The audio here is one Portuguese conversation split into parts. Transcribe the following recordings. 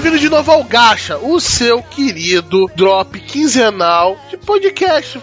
sejam bem-vindos de novo ao Gacha, o seu querido drop quinzenal de podcast.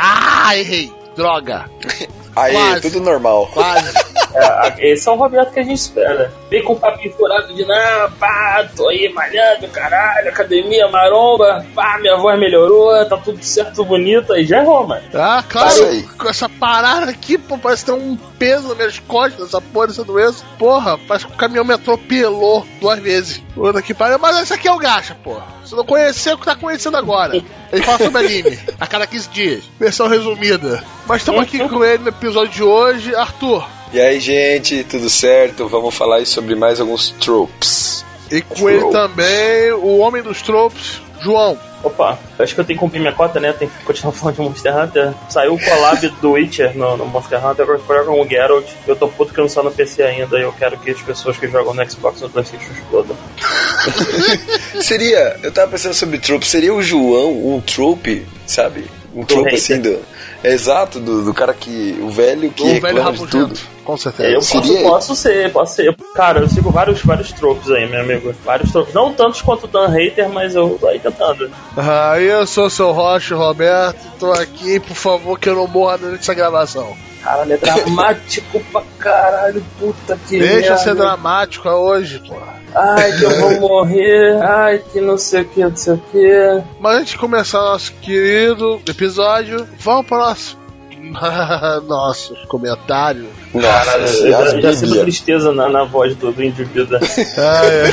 Ah, errei! Droga! Aí, Quase. tudo normal. Quase. É, esse é o Roberto que a gente espera. Vem com o papinho furado de não, pá, tô aí malhando, caralho, academia, maromba, pá, minha voz melhorou, tá tudo certo, bonito, aí já errou, mano. Ah, claro, aí. com essa parada aqui, pô, parece que tem um peso nas minhas costas, essa porra, essa doença. Porra, parece que o caminhão me atropelou duas vezes. Puta que pariu, mas esse aqui é o Gacha, porra. Se não conheceu, o que tá conhecendo agora? Ele fala sobre anime, a cada 15 dias. Versão resumida. Mas estamos aqui com ele no episódio de hoje. Arthur, E aí, gente, tudo certo? Vamos falar aí sobre mais alguns tropes. E com ele também, o homem dos tropes, João. Opa, acho que eu tenho que cumprir minha cota, né? Tem que continuar falando de Monster Hunter. Saiu o collab do Witcher no, no Monster Hunter, agora jogam o Geralt. Eu tô puto que não saiu no PC ainda e eu quero que as pessoas que jogam no Xbox e no Playstation explodam. Seria, eu tava pensando sobre trope, seria o João um trope, sabe? Um trope assim do. É Exato, do, do cara que. O velho que O velho reclama de tudo. com certeza. Eu posso, Seria- posso ser, posso ser. Cara, eu sigo vários, vários tropes aí, meu amigo. Vários tropes. Não tantos quanto o Dan Hater, mas eu tô aí tentando. Ah, eu sou seu Rocha, Roberto, tô aqui, por favor, que eu não morra durante essa gravação. Caralho, é dramático pra caralho, puta que Deixa merda. ser dramático é hoje, pô. Ai, que eu vou morrer. Ai, que não sei o que, não sei o que. Mas antes de começar nosso querido episódio, vamos para o nosso. Nossa, Caralho, essa eu é já, já sinto Bíblia. tristeza na, na voz do, do indivíduo. Ah, é.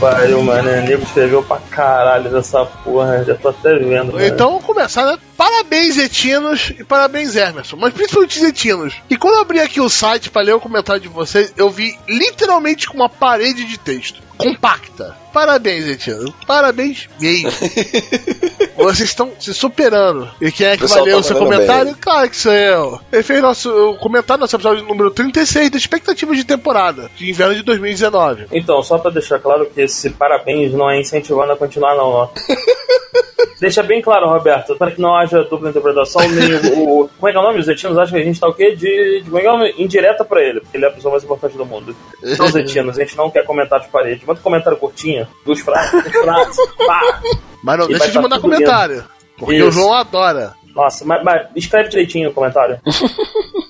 Pariu, mano. Nego escreveu pra caralho dessa porra. Já tô até vendo. mano. Então vamos começar, né? Parabéns, Zetinos, e parabéns, Emerson. Mas principalmente Zetinos. E quando eu abri aqui o site pra ler o comentário de vocês, eu vi literalmente com uma parede de texto. Compacta. Parabéns, Zetinos. Parabéns mesmo. Vocês estão se superando. E quem é que Pessoal vai ler tá o seu comentário? bem. Claro que sou eu. Ele fez nosso o comentário nosso episódio número 36 da expectativa de temporada de inverno de 2019. Então, só pra deixar claro que esse parabéns não é incentivando a continuar, não, ó. Deixa bem claro, Roberto, para que não haja dupla interpretação, nem o, o- Como é que é o nome? Os Zetinos acham que a gente tá o quê? De, de como é que é o nome? indireta pra ele, porque ele é a pessoa mais importante do mundo. Então, Zetinos, a gente não quer comentário de parede. Manda um comentário curtinho, duas frases, três frases, pá. Mas não E deixa de mandar comentário. Porque Isso. o João adora. Nossa, mas, mas escreve direitinho o comentário.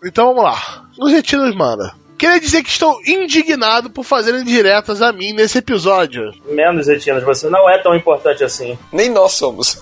Então vamos lá. Os retiros manda. Queria dizer que estou indignado por fazerem diretas a mim nesse episódio. Menos Zetinos, você não é tão importante assim. Nem nós somos.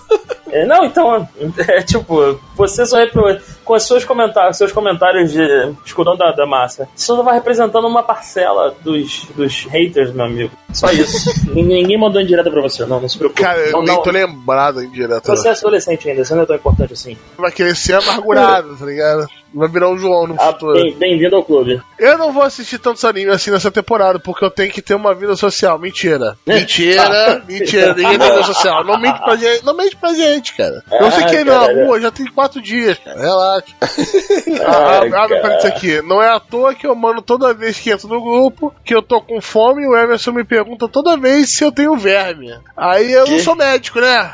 É, não, então, é tipo, você só repro- com os seus comentários, seus comentários de escudão da, da massa, você só vai representando uma parcela dos, dos haters, meu amigo. Só isso. Ninguém mandou indireta pra você, não, não se preocupe. Cara, eu não, nem não. tô lembrado em direta. Você é adolescente ainda, você não é tão importante assim. Vai querer ser amargurado, tá ligado? Vai virar um João no Ah, futuro. bem- Bem-vindo ao clube. Eu não vou assistir tantos animes assim nessa temporada, porque eu tenho que ter uma vida social. Mentira. Mentira, mentira. Ninguém tem vida social. Não mente pra gente, não mente pra gente, cara. Sei Ah, quem na rua, já tem quatro dias, cara. Relaxa. Ah, Abre cara. parênteses aqui. Não é à toa que eu mando toda vez que entro no grupo que eu tô com fome e o Emerson me pergunta toda vez se eu tenho verme. Aí eu não Que? sou médico, né?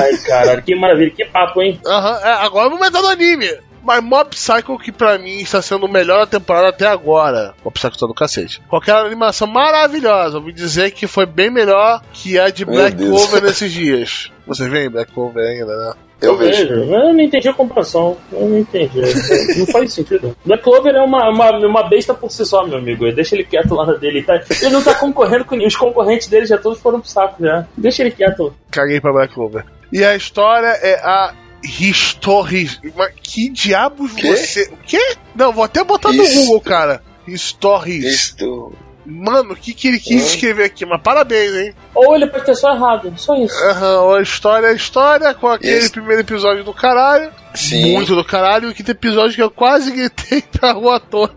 Ai, caralho, que maravilha, que papo, hein? Aham, é, agora vamos entrar no anime. Mas Mob Psycho, que pra mim está sendo o melhor da temporada até agora. Mob Psycho tá do cacete. Qualquer animação maravilhosa. Ouvi dizer que foi bem melhor que a de Black. Clover nesses dias. Você vê em Black Clover ainda, né? Eu vejo. Eu não entendi a comparação. Eu não entendi. Não faz sentido. Black Clover é uma, uma, uma besta por si só, meu amigo. Deixa ele quieto lá na dele. Tá? Ele não tá concorrendo com Os concorrentes dele já todos foram pro saco já. Deixa ele quieto. Caguei pra Black Clover. E a história é a History. Mas que diabos Quê? você. O quê? Não, vou até botar no. Google, cara. Stories. Isto. Mano, o que, que ele quis Hum. escrever aqui? Mas parabéns, hein? Ou ele pode ter só errado. Só isso. Aham, a história é história, com aquele Isso. primeiro episódio do caralho. Sim. Muito do caralho, e o quinto episódio que eu quase gritei pra rua toda.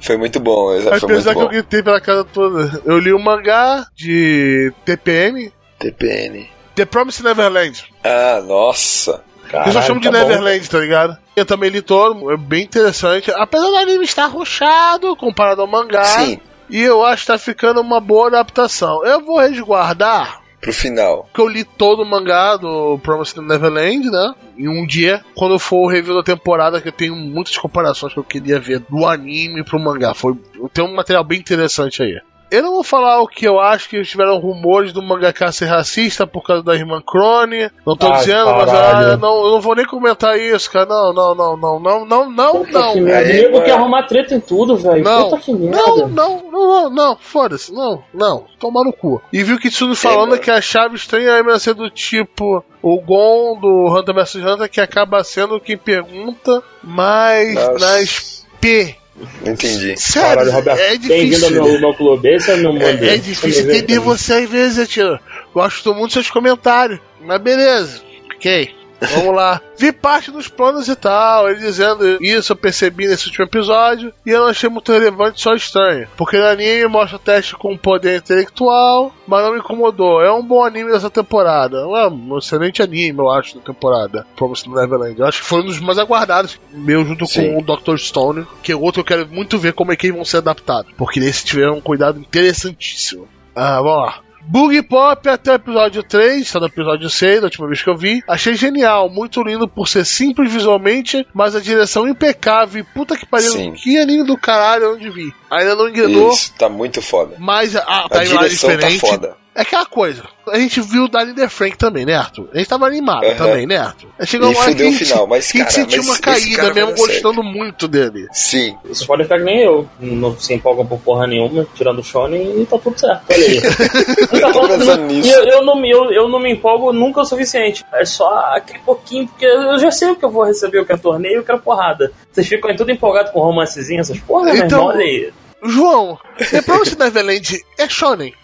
Foi muito bom, exa- foi Apesar muito que eu bom. gritei pela casa toda. Eu li o mangá de TPM, TPN. The Promised Neverland. Ah, nossa. Eu só chamo de tá bom. Neverland, tá ligado? Eu também li todo, é bem interessante. Apesar do anime estar ruchado comparado ao mangá. Sim. E eu acho que tá ficando uma boa adaptação. Eu vou resguardar Pro final. porque eu li todo o mangá do Promised Neverland, né? Em um dia, quando for o review da temporada, que eu tenho muitas comparações que eu queria ver do anime pro mangá. Foi, tem um material bem interessante aí. Eu não vou falar o que eu acho que tiveram rumores do mangaka ser racista por causa da irmã Crone. Não tô Ai, dizendo, mas caralho. ah, não, eu não vou nem comentar isso, cara. Não, não, não, não, não, não, não, Puta não. que merda. Aí, Nego mano. quer arrumar treta em tudo, velho. Não, não, não, não, não, não, foda-se, não, não, tomar no cu. E viu que tudo falando mano. que a chave estranha é ser do tipo o Gon do Hunter vs Hunter que acaba sendo quem pergunta, mas Nossa. nas P. Entendi. Sério, Caralho, Roberto. é Bem-vindo ao difícil. meu, meu clube. Esse é o meu mundo. É, é difícil entender você às vezes, tio. Gosto muito dos seus comentários. Mas beleza, ok. Vamos lá. Vi parte dos planos e tal. Ele dizendo isso, eu percebi nesse último episódio. E eu não achei muito relevante, só estranho. Porque no anime mostra o teste com poder intelectual, mas não me incomodou. É um bom anime dessa temporada. É um excelente anime, eu acho, da temporada. Promised Neverland. Eu acho que foi um dos mais aguardados. Meu, junto Sim. com o Dr. Stone. Que é outro que eu quero muito ver como é que eles vão ser adaptados. Porque nesse tiveram um cuidado interessantíssimo. Ah, vamos lá. Boogie Pop até o episódio 3, está no episódio 6, da última vez que eu vi. Achei genial, muito lindo por ser simples visualmente, mas a direção impecável. Puta que pariu, Sim. que anime do caralho onde vi. Ainda não engrenou, Isso, tá muito foda. mas a, a A timeline é direção tá foda. É aquela coisa. A gente viu o Danny The Frank também, né, Arthur? A gente tava animado Aham. também, né, Arthur? Chegou E uma hora que fudeu a o gente, final, mas, que a gente cara, sentiu uma caída cara mesmo, dar certo. gostando muito dele. Sim. Vocês podem ficar que nem eu. Não se empolgam por porra nenhuma, tirando o Shonen e tá tudo certo. Olha aí. Nunca Tô pensando nisso. E eu, eu, não, me- eu, eu não me empolgo nunca o suficiente. É só aquele pouquinho, porque eu já sei o que eu vou receber, eu quero torneio, eu quero porrada. Vocês ficam aí tudo empolgados com romancezinho, essas porra, meu Então- irmão, olha aí. João, The Promised Neverland é shonen.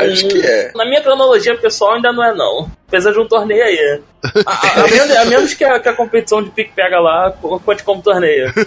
Acho que é. Na minha cronologia pessoal ainda não é não. Apesar de um torneio aí. A, a- a menos, a menos que, a, que a competição de pique-pega lá co- conte como torneio.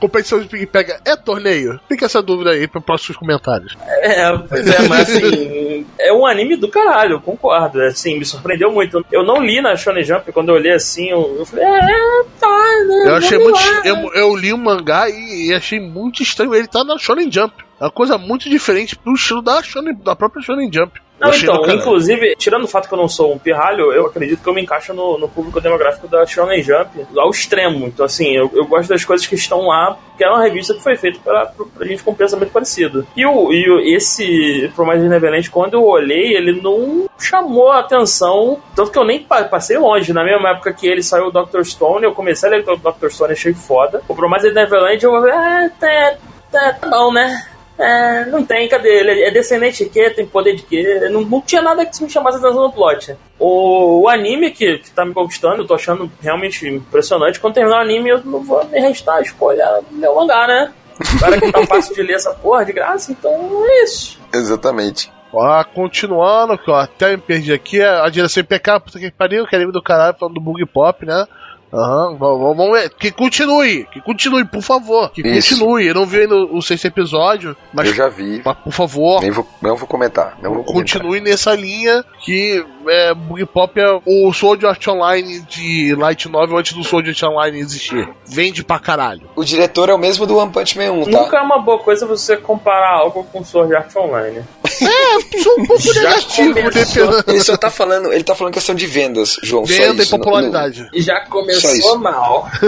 Competição de Pega é torneio? Fica essa dúvida aí para próximos comentários. É, pois é, mas assim, é um anime do caralho, eu concordo. Assim, me surpreendeu muito. Eu não li na Shonen Jump, quando eu olhei assim, eu, eu falei, é, tá, né? Eu achei muito. Eu, eu li o mangá e, e achei muito estranho ele tá na Shonen Jump. É uma coisa muito diferente pro estilo da, Shonen, da própria Shonen Jump. Não, então, inclusive, tirando o fato que eu não sou um pirralho, eu acredito que eu me encaixo no, no público demográfico da Shonen Jump ao extremo. Então, assim, eu, eu gosto das coisas que estão lá, porque é uma revista que foi feita pra, pra, gente com um pensamento parecido. E, o, e o- esse Promise Neverland, quando eu olhei, ele não chamou a atenção, tanto que eu nem pa- passei longe. Na mesma época que ele saiu o Dr. Stone, eu comecei a ler o Dr. Stone, achei foda. O Promise Neverland, eu falei, ah, tá, tá, tá bom, né? É, não tem, cadê ele? É descendente de quê? Tem poder de quê? Não, não tinha nada que me chamasse atenção no plot. O, o anime que, que tá me conquistando, eu tô achando realmente impressionante. Quando terminar o anime, eu não vou me restar a escolher meu mangá, né? Agora que tá fácil de ler essa porra de graça, então é isso. Exatamente. Ó, continuando, que ó, até me perdi aqui, a direção impecável, puta que pariu, que anime do caralho, falando do Bug Pop, né? Aham, vamos, vamos ver. Que continue, que continue, por favor. Que Isso. continue. Eu não vi ainda o sexto episódio, mas, Eu já vi. mas por favor, Nem vou, não vou comentar. Não vou comentar. continue nessa linha que é, Bug Pop é o Sword Art Online de Light Novel antes do Sword Art Online existir. Vende pra caralho. O diretor é o mesmo do One Punch Man 1, tá? Nunca é uma boa coisa você comparar algo com Sword Art Online. É, sou um pouco Já negativo, começou. Ele só tá falando, ele tá falando questão de vendas, João. só Venda e isso. popularidade. E já Só começou mal.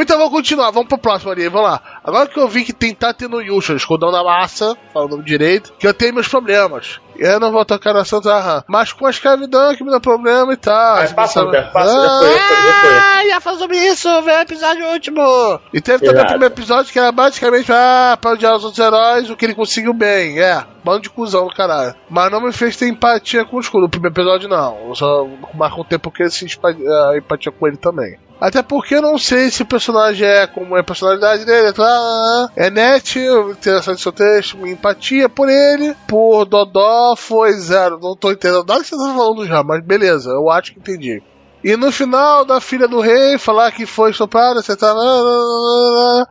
Então vamos continuar, vamos pro próximo ali, vamos lá. Agora que eu vi que tem tá tendo Yusha, escudão da massa, fala o nome direito, que eu tenho meus problemas. Eu não vou tocar na Santa Aham. Mas com a escravidão que me dá problema e tal. Você passa, Roberto, passa, já foi, já foi, já foi. Ah, ia falar sobre isso, vê o episódio último. E teve também o primeiro episódio que era basicamente ah, pra odiar os outros heróis, o que ele conseguiu bem. É, bando de cuzão do caralho. Mas não me fez ter empatia com o escudo. O primeiro episódio não. Eu só marco um tempo que eu senti a empatia com ele também. Até porque eu não sei se o personagem é como é a personalidade dele. tá? É net, interessante seu texto, minha empatia por ele, por Dodó foi zero. Não tô entendendo nada que você tá falando já, mas beleza, eu acho que entendi. E no final da filha do rei falar que foi estuprada, você tá.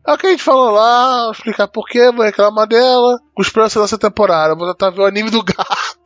É o que a gente falou lá, explicar porquê, vou reclamar dela. Com esperança dessa temporada, vou tentar ver o anime do gato.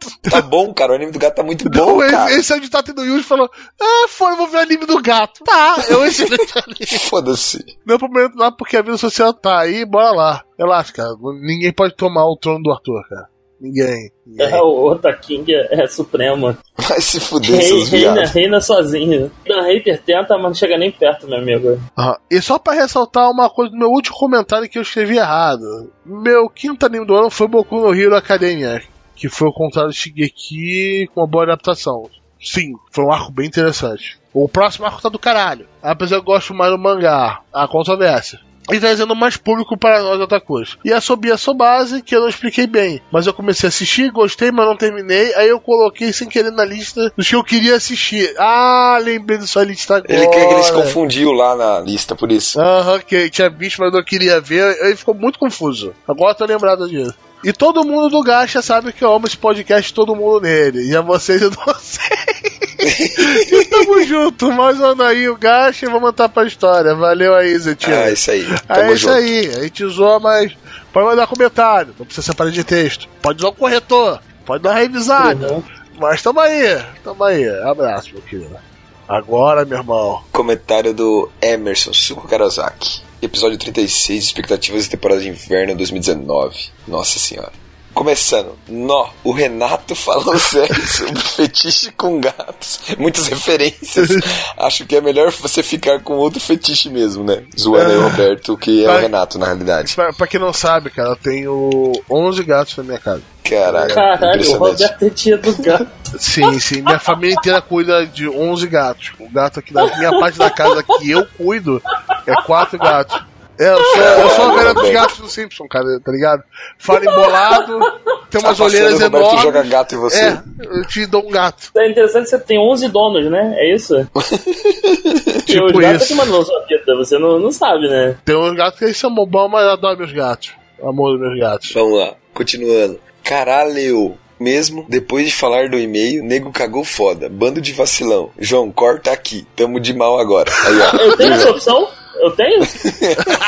Tá bom, cara. O anime do gato tá muito Não, bom, esse, cara. esse é o ditado do Yuji falou: Ah, foi, vou ver o anime do gato. Tá, eu excelente anime. Foda-se. Não problema lá porque a vida social tá aí, bora lá. Relaxa, cara. Ninguém pode tomar o trono do Arthur, cara. Ninguém. ninguém. É, o Otaking é, é supremo. Vai se fuder, Rei, seus reina, viados. reina sozinho. O hater tenta, mas não chega nem perto, meu amigo. Ah, e só pra ressaltar uma coisa do meu último comentário que eu escrevi errado. Meu quinto anime do ano foi Boku no Hero Academia, que foi o contrário de Shigeki com uma boa adaptação. Sim, foi um arco bem interessante. O próximo arco tá do caralho. Apesar que eu gosto mais do mangá, a controvérsia. E trazendo mais público para nós otakus. E a Sobia Sobase, que eu não expliquei bem. Mas eu comecei a assistir, gostei, mas não terminei. Aí eu coloquei sem querer na lista dos que eu queria assistir. Ah, lembrei da sua lista agora. Ele, ele se confundiu lá na lista, por isso. Aham, que tinha visto, mas não queria ver. Ele ficou muito confuso. Agora eu tô lembrado disso. E todo mundo do Gacha sabe que eu amo esse podcast, todo mundo nele. E a vocês eu não sei. e tamo junto. Mais um ano aí, o Gacha, e vamos mandar pra história. Valeu aí, Zetinho. Ah, isso aí. Tamo é isso junto. aí. A gente usou, mas pode mandar comentário. Não precisa ser parede de texto. Pode usar o corretor. Pode dar uma revisada. Uhum. Mas tamo aí. Tamo aí. Abraço, meu querido. Agora, meu irmão. Comentário do Emerson Karasaki. Episódio 36, expectativas de temporada de inverno 2019. Nossa senhora. Começando, nó, o Renato falou sério sobre fetiche com gatos. Muitas referências. Acho que é melhor você ficar com outro fetiche mesmo, né? Zoando aí o Roberto, que é o Vai. Renato na realidade. Pra, pra quem não sabe, cara, eu tenho 11 gatos na minha casa. Caralho, Caralho, o. Roberto é tia do gato. Sim, sim. Minha família inteira cuida de 11 gatos. O gato aqui da minha parte da casa que eu cuido é quatro gatos. É, eu sou, eu sou a velha dos gatos do Simpson, cara, tá ligado? Fala embolado, tem umas Tá olheiras Roberto enormes. joga gato em você. É, eu te dou um gato. É interessante que você tem 11 donos, né? É isso? Tipo os gatos isso. que mandam sua vida, você não, não sabe, né? Tem uns gatos que eles são bobão, mas eu adoro meus gatos. Amor dos meus gatos. Vamos lá, continuando. Caralho, mesmo depois de falar do e-mail, nego cagou foda. Bando de vacilão. João, corta aqui. Tamo de mal agora. Aí, ó. Eu tenho essa opção? Eu tenho?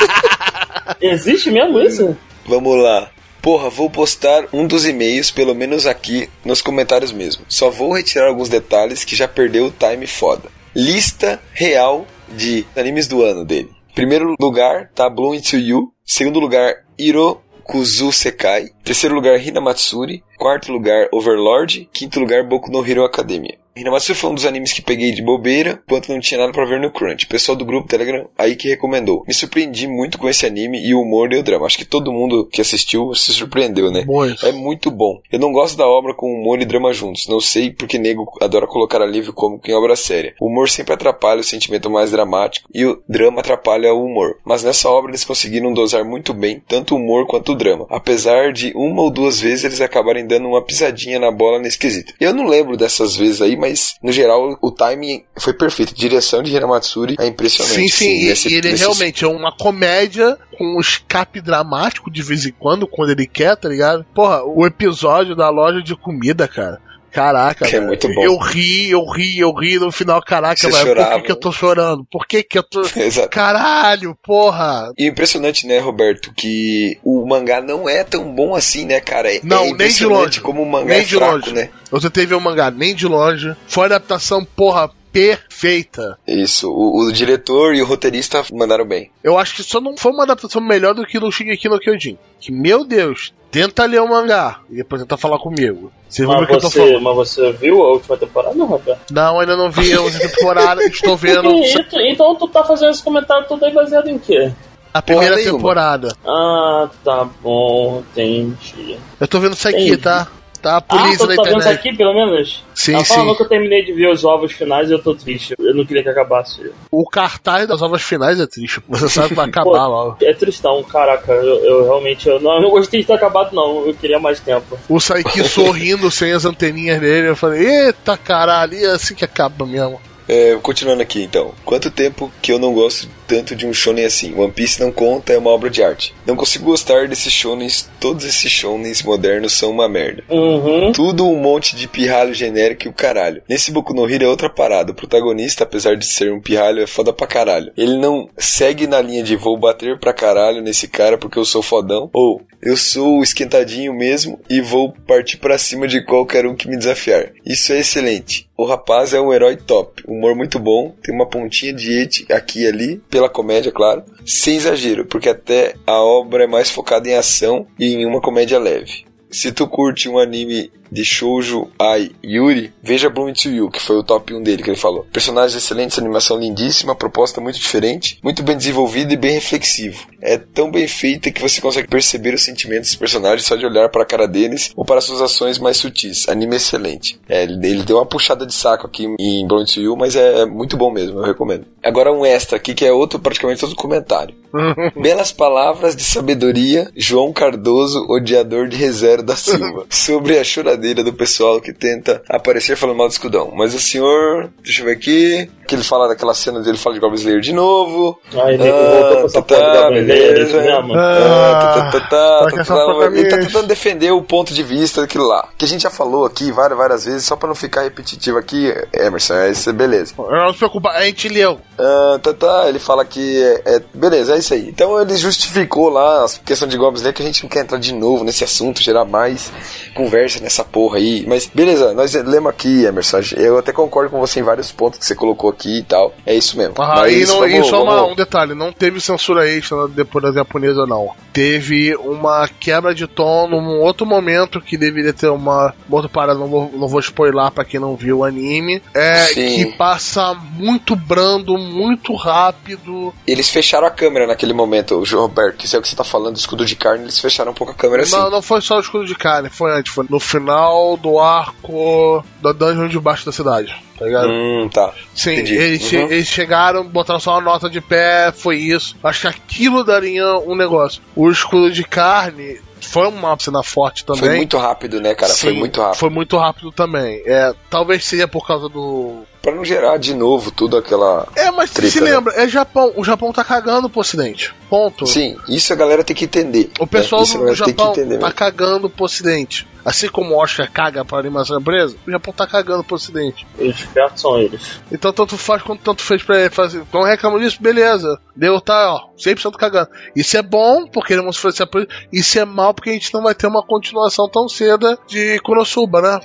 Existe mesmo isso? Vamos lá. Porra, vou postar um dos e-mails, pelo menos aqui nos comentários mesmo. Só vou retirar alguns detalhes que já perdeu o time foda. Lista real de animes do ano dele. Primeiro lugar, tá Bloom Into You. Segundo lugar, Iro Kuzu Sekai. Terceiro lugar, Hinamatsuri. Quarto lugar, Overlord. Quinto lugar, Boku no Hero Academia. Hinamatsuri foi um dos animes que peguei de bobeira, enquanto não tinha nada pra ver no Crunch. O pessoal do grupo Telegram aí que recomendou. Me surpreendi muito com esse anime e o humor e o drama. Acho que todo mundo que assistiu se surpreendeu, né? Muito. É muito bom. Eu não gosto da obra com humor e drama juntos. Não sei porque nego adora colocar alívio cômico em obra séria. O humor sempre atrapalha o sentimento mais dramático e o drama atrapalha o humor. Mas nessa obra eles conseguiram dosar muito bem tanto o humor quanto o drama. Apesar de uma ou duas vezes eles acabarem dando uma pisadinha na bola nesse quesito. Eu não lembro dessas vezes aí, mas no geral o timing foi perfeito. Direção de Hinamatsuri é impressionante. Sim, sim, e, nesse- e ele nesse- realmente é uma comédia com um escape dramático de vez em quando, quando ele quer, tá ligado? Porra, o episódio da loja de comida, cara. Caraca, Que é velho. muito bom. eu ri, eu ri, eu ri no final, caraca, Você velho, por que, que eu tô chorando? Por que que eu tô. Exato. Caralho, porra! E impressionante, né, Roberto, que o mangá não é tão bom assim, né, cara? É, Não, é nem de longe. como o mangá Nem é de fraco, longe. né? Você teve um mangá nem de longe. Foi uma adaptação, porra, perfeita. Isso, o, o diretor e o roteirista mandaram bem. Eu acho que só não foi uma adaptação melhor do que no Shingeki no Kyojin. Que, meu Deus, tenta ler o mangá e depois tenta falar comigo. Você viu o Mas que eu tô falando? mas você viu a última temporada, não, Roberto? Não, ainda não vi a última temporada, estou vendo E tu- então tu tá fazendo esse comentário todo aí baseado em quê? a primeira temporada. Ah, tá bom, entendi. Eu tô vendo isso aqui, Entendi. tá? Tá a Ah, polícia tu na tá vendo isso internet. aqui, pelo menos? Sim, Ela falou sim. que eu terminei de ver os ovos finais e eu tô triste. Eu não queria que acabasse. O cartaz das ovas finais é triste. Você sabe que vai acabar Pô, logo. É tristão, caraca. Eu, eu realmente eu não, eu não gostei de ter acabado, não. Eu queria mais tempo. O Saiki sorrindo sem as anteninhas dele. Eu falei, eita caralho, e é assim que acaba mesmo. É, continuando aqui então. Quanto tempo que eu não gosto tanto de um shonen assim. One Piece não conta, é uma obra de arte. Não consigo gostar desses shonens, todos esses shonens modernos são uma merda. Uhum. Tudo um monte de pirralho genérico e o caralho. Nesse Boku no Hero é outra parada. O protagonista, apesar de ser um pirralho, é foda pra caralho. Ele não segue na linha de vou bater pra caralho nesse cara porque eu sou fodão. Ou eu sou o esquentadinho mesmo e vou partir pra cima de qualquer um que me desafiar. Isso é excelente. O rapaz é um herói top, humor muito bom, tem uma pontinha de et aqui e ali, pela comédia, claro, sem exagero, porque até a obra é mais focada em ação e em uma comédia leve. Se tu curte um anime de Shoujo Ai Yuri, veja Bloom to You, que foi o top 1 dele que ele falou. Personagens excelentes, animação lindíssima, proposta muito diferente, muito bem desenvolvida e bem reflexivo. É tão bem feita que você consegue perceber os sentimentos dos personagens só de olhar para a cara deles ou para suas ações mais sutis. Anime excelente. É, ele, deu uma puxada de saco aqui em Bloom to You, mas é, é muito bom mesmo, eu recomendo. Agora um extra aqui que é outro, praticamente outro comentário. Belas palavras de sabedoria, João Cardoso, odiador de Rezero da Silva, sobre a choradeira do pessoal que tenta aparecer falando mal do escudão. Mas o senhor, deixa eu ver aqui, que ele fala daquela cena dele fala de Goblin Slayer de novo. Aí nego voltou com essa tá, porra isso mesmo. Ah, tá, tá, tá, tá, tá, tá, ele tá tentando defender o ponto de vista daquilo lá. Que a gente já falou aqui várias, várias vezes, só pra não ficar repetitivo aqui, Emerson, é isso, beleza. Não se preocupa, a gente leu. Ah, tá, tá, ele fala que é, é- Beleza, é isso aí. Então ele justificou lá a questão de Goblin Slayer, que a gente não quer entrar de novo nesse assunto, gerar mais conversa nessa porra aí. Mas beleza, nós lemos aqui, Emerson. Eu até concordo com você em vários pontos que você colocou aqui e tal. É isso mesmo. Ah, Mas e, não, vamos- e só uma- um detalhe, não teve censura extra depois da japonesa, não. Teve uma quebra de tom num outro momento que deveria ter uma outra parada, não vou, não vou spoiler pra quem não viu o anime. É Sim. que passa muito brando, muito rápido. Eles fecharam a câmera naquele momento, o João Roberto, isso é o que você tá falando, escudo de carne, eles fecharam um pouco a câmera assim. Não, não foi só o escudo de carne, foi antes, foi no final do arco da dungeon debaixo da cidade, tá ligado? Hum, tá. Sim, eles, Uhum. eles chegaram, botaram só uma nota de pé, foi isso. Acho que aquilo daria um negócio. O escudo de carne foi uma cena forte também. Foi muito rápido, né, cara? foi Sim, muito rápido. Foi muito rápido também. É, talvez seja por causa do. Pra não gerar de novo tudo aquela. É, mas Treta, se né? lembra, é Japão. O Japão tá cagando pro ocidente. Ponto. Sim, isso a galera tem que entender. O pessoal né? Isso a do galera tem que Japão entender tá mesmo. cagando pro ocidente. Assim como o Oscar caga pra animação empresa, o Japão tá cagando pro ocidente. Espertos são eles. Então tanto faz quanto tanto fez pra ele fazer. Então reclamam disso, beleza. Deu, tá, ó, 100% cagando. Isso é bom, porque ele vamos oferecer apoio. Isso é mal, porque a gente não vai ter uma continuação tão cedo de Konosuba, né?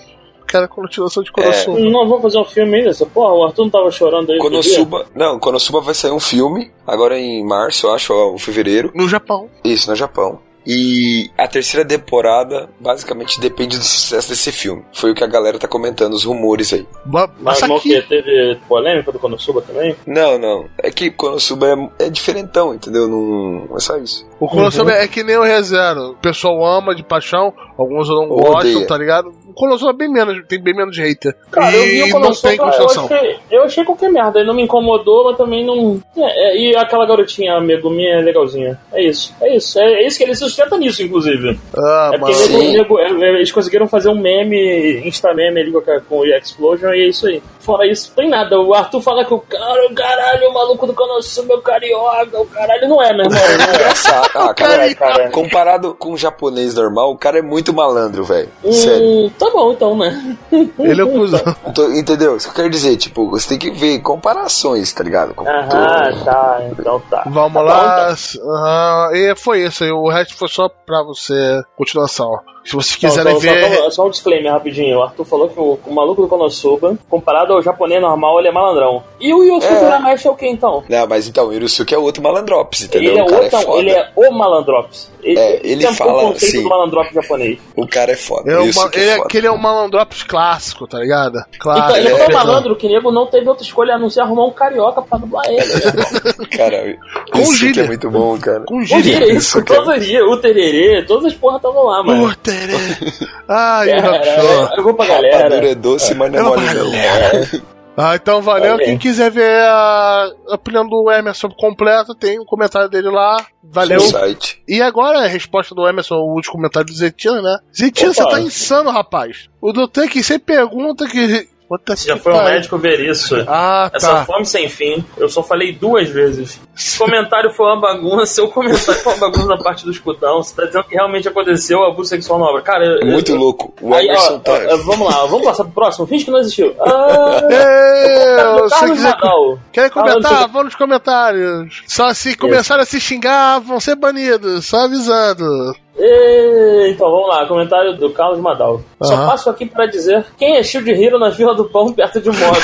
Quero a continuação de Konosuba. Não vou fazer um filme ainda, essa porra. O Arthur não tava chorando aí. Konosuba. Não, Konosuba vai sair um filme, agora em março, eu acho, ou fevereiro. No Japão. Isso, no Japão. E a terceira temporada basicamente depende do sucesso desse filme. Foi o que a galera tá comentando, os rumores aí. Ba- Mas Mas que? Teve polêmica do Konosuba também? Não, não. É que Konosuba é, é diferentão, entendeu? Não é só isso. O Konosuba é que nem o ReZero. O pessoal ama de paixão, alguns não Ou gostam, odeia. tá ligado? O Konosuba é bem menos, tem bem menos hater. Cara, eu vi e o não Konosuba, tem eu achei, eu achei qualquer merda. Ele não me incomodou, mas também não... É, é, e aquela garotinha, a Meguminha, é legalzinha. É isso, é isso. É, é isso que ele sustenta nisso, inclusive. Ah, É porque nego- nego- é, eles conseguiram fazer um meme, insta-meme ali com, a- com o Explosion e é isso aí. Fora isso, não tem nada. O Arthur fala que o cara, o caralho, o maluco do Konosuba, o carioca, o caralho não é, meu irmão. Não é. Engraçado. Ah, cara, É, cara. comparado com o japonês normal, o cara é muito malandro, velho. Sério. Hum, tá bom então, né? Ele é o cuzão. Então, entendeu? Isso que eu quero dizer, tipo, você tem que ver comparações, tá ligado? Com Aham, tá, então tá. Vamos Tá lá. bom, aham, e foi isso aí. O resto foi só pra você. Continuação. Se vocês então. quiserem Não, só, ver. só, só um disclaimer rapidinho. O Arthur falou que o, o maluco do Konosuba, comparado ao japonês normal, ele é malandrão. E o Yosuke É. Urameshi é o que então? Não, mas então, o Hirosuke é outro malandrops, entendeu? Ele é, o cara o, é foda. ele é o malandrops. Ele, É, ele tem um fala, conceito sim. do malandrops japonês. O cara é foda. É o uma, ele é é, foda. aquele é um malandrops clássico, tá ligado? Claro. então, ele é é tão malandro que nego não teve outra escolha a não ser arrumar um carioca pra dublar ele. né? Cara, Com o Yusuke gíria. é muito bom, cara. Com O gíria. Gíria, isso, Isso, cara. todos os dias, o tererê, todas as porra estavam lá, mano. Pô, terê. Ai, É, Hakusho. eu vou pra Rapadura galera. é doce, mas não é mole não. Ah, então valeu. Quem quiser ver a opinião do Emerson completa, tem um comentário dele lá. Valeu. Site. E agora a resposta do Emerson, o último comentário do Zetina, né? Zetina, você tá insano, rapaz. O Doutor que sempre pergunta que Puta Você já foi um médico ver isso. Ah, Essa tá. fome sem fim, eu só falei duas vezes. O comentário foi uma bagunça, seu comentário foi uma bagunça na parte do escudão. Você tá dizendo que realmente aconteceu o abuso sexual na obra. Cara, eu- Muito eu- louco. O Aí, ó, tá. ó, vamos lá, vamos passar pro próximo. Finge que não existiu. Ah, Carlos quiser- Nadal. Querem comentar? Carlos- Vão nos comentários. Só se começarem a se xingar, vão ser banidos. Só avisando. Então vamos lá, comentário do Carlos Madal. Só Aham. passo aqui pra dizer quem é Shield Hero na fila do pão perto de um mob.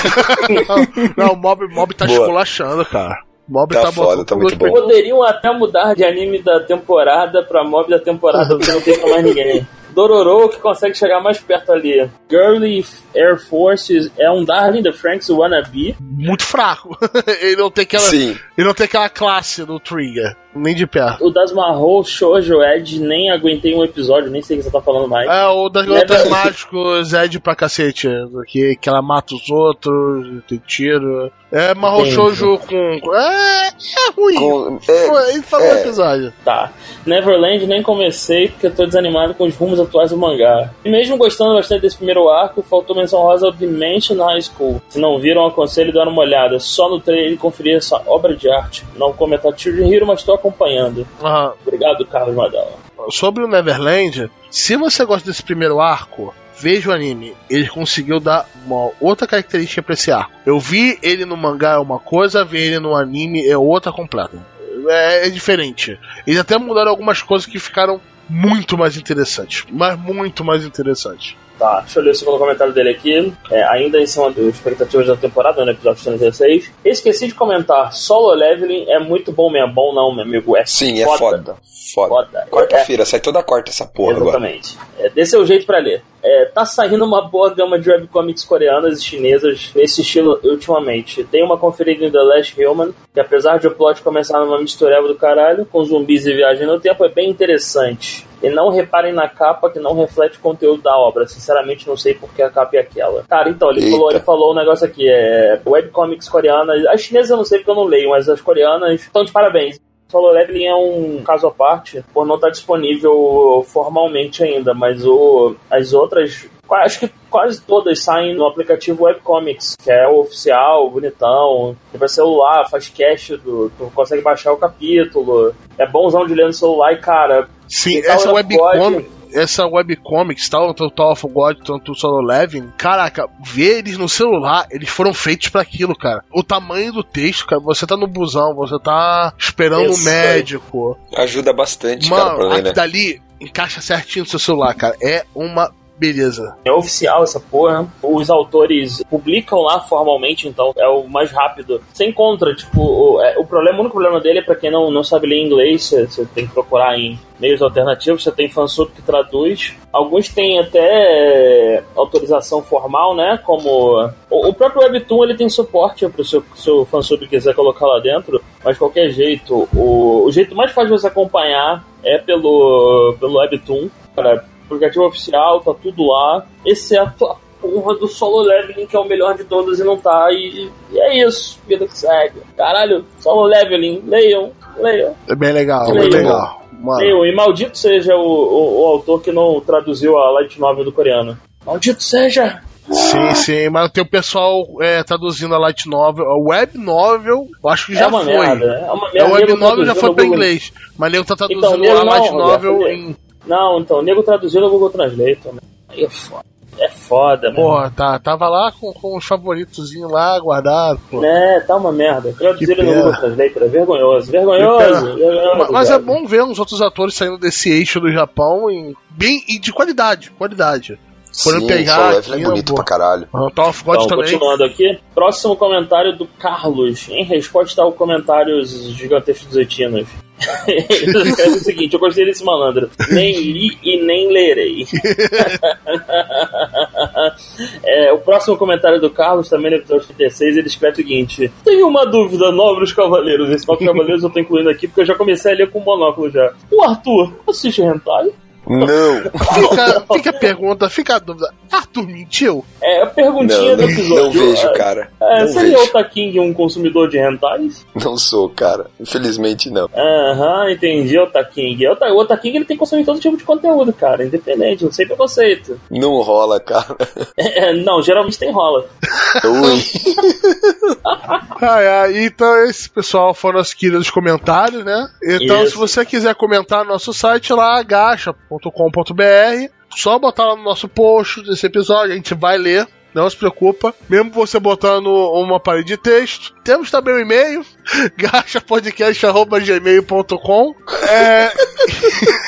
Não, o Mob, Mob tá Boa. esculachando, cara. Mob Tá tá, foda, botando tá muito bom. Poderiam até mudar de anime da temporada pra mob da temporada, porque não tem mais ninguém. Dororo que consegue chegar mais perto ali. Girly Air Force é um Darling the Franks wannabe. Muito fraco. ele não tem aquela. Sim. Ele não tem aquela classe do Trigger. Nem de perto. O das Mahou Shoujo Ed nem aguentei um episódio, nem sei o que você tá falando mais. É, o das garotas mágicos é de pra cacete. Que, que ela mata os outros, tem tiro. É Entendi. Shoujo com. É, é ruim. Com- é, Ele falou é. episódio. Tá. Neverland nem comecei porque eu tô desanimado com os rumos atuais do mangá. E mesmo gostando bastante desse primeiro arco, faltou menção rosa ao Dimension High School. Se não viram, aconselho dar uma olhada. Só no trailer e conferir essa obra de arte. Não comentar Children Hero, mas tô acompanhando. Aham. Obrigado, Carlos Madal. sobre o Neverland, se você gosta desse primeiro arco, veja o anime. Ele conseguiu dar uma outra característica pra esse arco. Eu vi ele no mangá é uma coisa, ver ele no anime é outra completa. É, é diferente. Eles até mudaram algumas coisas que ficaram muito mais interessantes. Mas muito mais interessantes. Tá, deixa eu ler o segundo comentário dele aqui. É, ainda em cima das expectativas da temporada, no episódio 36. Esqueci de comentar. Solo Leveling é muito bom, meu. Bom não, meu amigo. É Sim, é foda. Foda. Foda. Quarta-feira, sai toda quarta essa porra agora. Exatamente. É, desse é o jeito pra ler. É, tá saindo uma boa gama de webcomics coreanas e chinesas nesse estilo ultimamente. Tem uma conferida em The Last Human, que apesar de o plot começar numa mistureba do caralho, com zumbis e viagem no tempo, é bem interessante. E não reparem na capa que não reflete o conteúdo da obra. Sinceramente, não sei porque a capa é aquela. Cara, então, ele Eita. falou, ele falou um negócio aqui: é webcomics coreanas. As chinesas eu não sei porque eu não leio, mas as coreanas estão de parabéns. Solo Leveling é um caso à parte, por não estar disponível formalmente ainda, mas o, as outras, acho que quase todas saem no aplicativo Webcomics, que é o oficial, bonitão, tem pra celular, faz cache, do, tu consegue baixar o capítulo, é bonzão de ler no celular e, cara, Sim, essa of webcomic, essa webcomics, tal, tanto Tower of God, tanto o Solo Leveling, caraca, ver eles no celular, eles foram feitos pra aquilo, cara. O tamanho do texto, cara, você tá no busão, você tá esperando um Isso aí. médico. Ajuda bastante, cara, pra Mano, ler, né? dali encaixa certinho no seu celular, cara. É uma beleza. É oficial essa porra. Os autores publicam lá formalmente, então é o mais rápido. Você encontra, tipo, o, é, o problema, o único problema dele é pra quem não, não sabe ler inglês, você, tem que procurar em meios alternativos, você tem fansub que traduz. Alguns têm até é, autorização formal, né? Como. O, o próprio Webtoon ele tem suporte para o seu, seu fansub quiser colocar lá dentro, mas de qualquer jeito, o, o jeito mais fácil de você acompanhar é pelo, pelo Webtoon. Cara, aplicativo oficial, tá tudo lá, exceto a porra do solo leveling, que é o melhor de todos e não tá, e, e é isso, vida que segue. Caralho, solo leveling, leiam, leiam, É bem legal, Muito bem bom. legal. Mano, leiam, e maldito seja o, o, o autor que não traduziu a light novel do coreano. Maldito seja! sim, sim, mas tem o pessoal é, traduzindo a light novel, a web novel, eu acho que já é foi. merda, é uma É, merda. o web novel já foi Google- inglês, mas nego tá traduzindo Então, a light novel em. Não, então, o nego traduziu no Google Translate, né? Aí é foda. É foda, mano. Porra, tá, tava lá com, com os favoritozinhos lá guardados, pô. É, tá uma merda. Traduziram no. Google Translate, é vergonhoso. Vergonhoso. vergonhoso Ma- Mas é bom ver uns outros atores saindo desse eixo do Japão em, bem, e de qualidade, qualidade. Foram Sim, pegar aqui, Leveling é bonito pô. pra caralho. Ah, Tower of God Então, também. continuando aqui. Próximo comentário do Carlos, em resposta ao comentários gigantescos dos etinos. Ele escreve o seguinte: Eu gostei desse malandro. Nem li e nem lerei. É, o próximo comentário do Carlos, também no episódio 36, ele escreve o seguinte: Tenho uma dúvida, nobres cavaleiros. Esse nobres cavaleiros eu tô incluindo aqui porque eu já comecei a ler com monóculo já. O Arthur assiste hentai? Não, Fica, fica a pergunta, fica a dúvida. Arthur mentiu? É a perguntinha não, do episódio. não vejo, cara. É, Não seria vejo. o Taking um consumidor de rentais? Não sou, cara. Infelizmente não. Aham, entendi, o Taking. O Ta- O Taking ele tem que consumir todo tipo de conteúdo, cara, independente, não sei preconceito. Não rola, cara. É, não, geralmente tem rola. Ui. Ai, ai, então esse pessoal foram nossos queridos comentários, né? Então, Isso. se você quiser comentar no nosso site lá, gacha.com.br, só botar lá no nosso post desse episódio, a gente vai ler. Não se preocupa, mesmo você botando uma parede de texto. Temos também o e-mail, gachapodcast.gmail.com. É.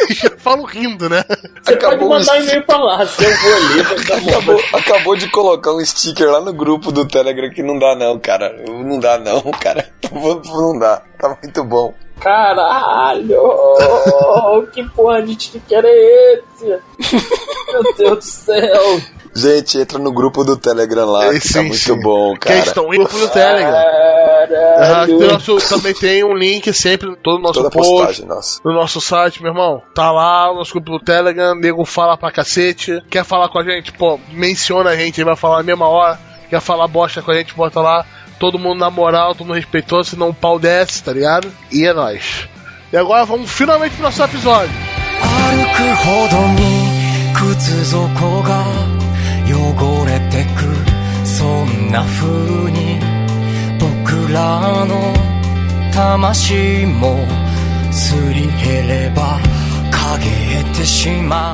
Já falo rindo, né? Você Acabou pode mandar o- e-mail pra lá, se eu vou ali, vai dar uma- Acabou, acabou de colocar um sticker lá no grupo do Telegram que não dá não, cara. Não dá não, cara. Não dá. Tá muito bom. Caralho! que porra de sticker é esse? Meu Deus do céu! Gente, entra no grupo do Telegram lá, É, que sim, tá muito sim. bom, Que cara. estão indo pro Telegram. Caralho! nosso- também tem um link sempre em todo o nosso Toda post. postagem, nossa. no nosso site, meu irmão. Tá lá, o nosso grupo do Telegram, nego fala pra cacete. Quer falar com a gente? Pô, menciona a gente, ele vai falar na mesma hora. Quer falar bosta com a gente, bota lá todo mundo na moral, todo mundo respeitoso, senão o pau desce, tá ligado? E é nóis. E agora vamos finalmente pro nosso episódio.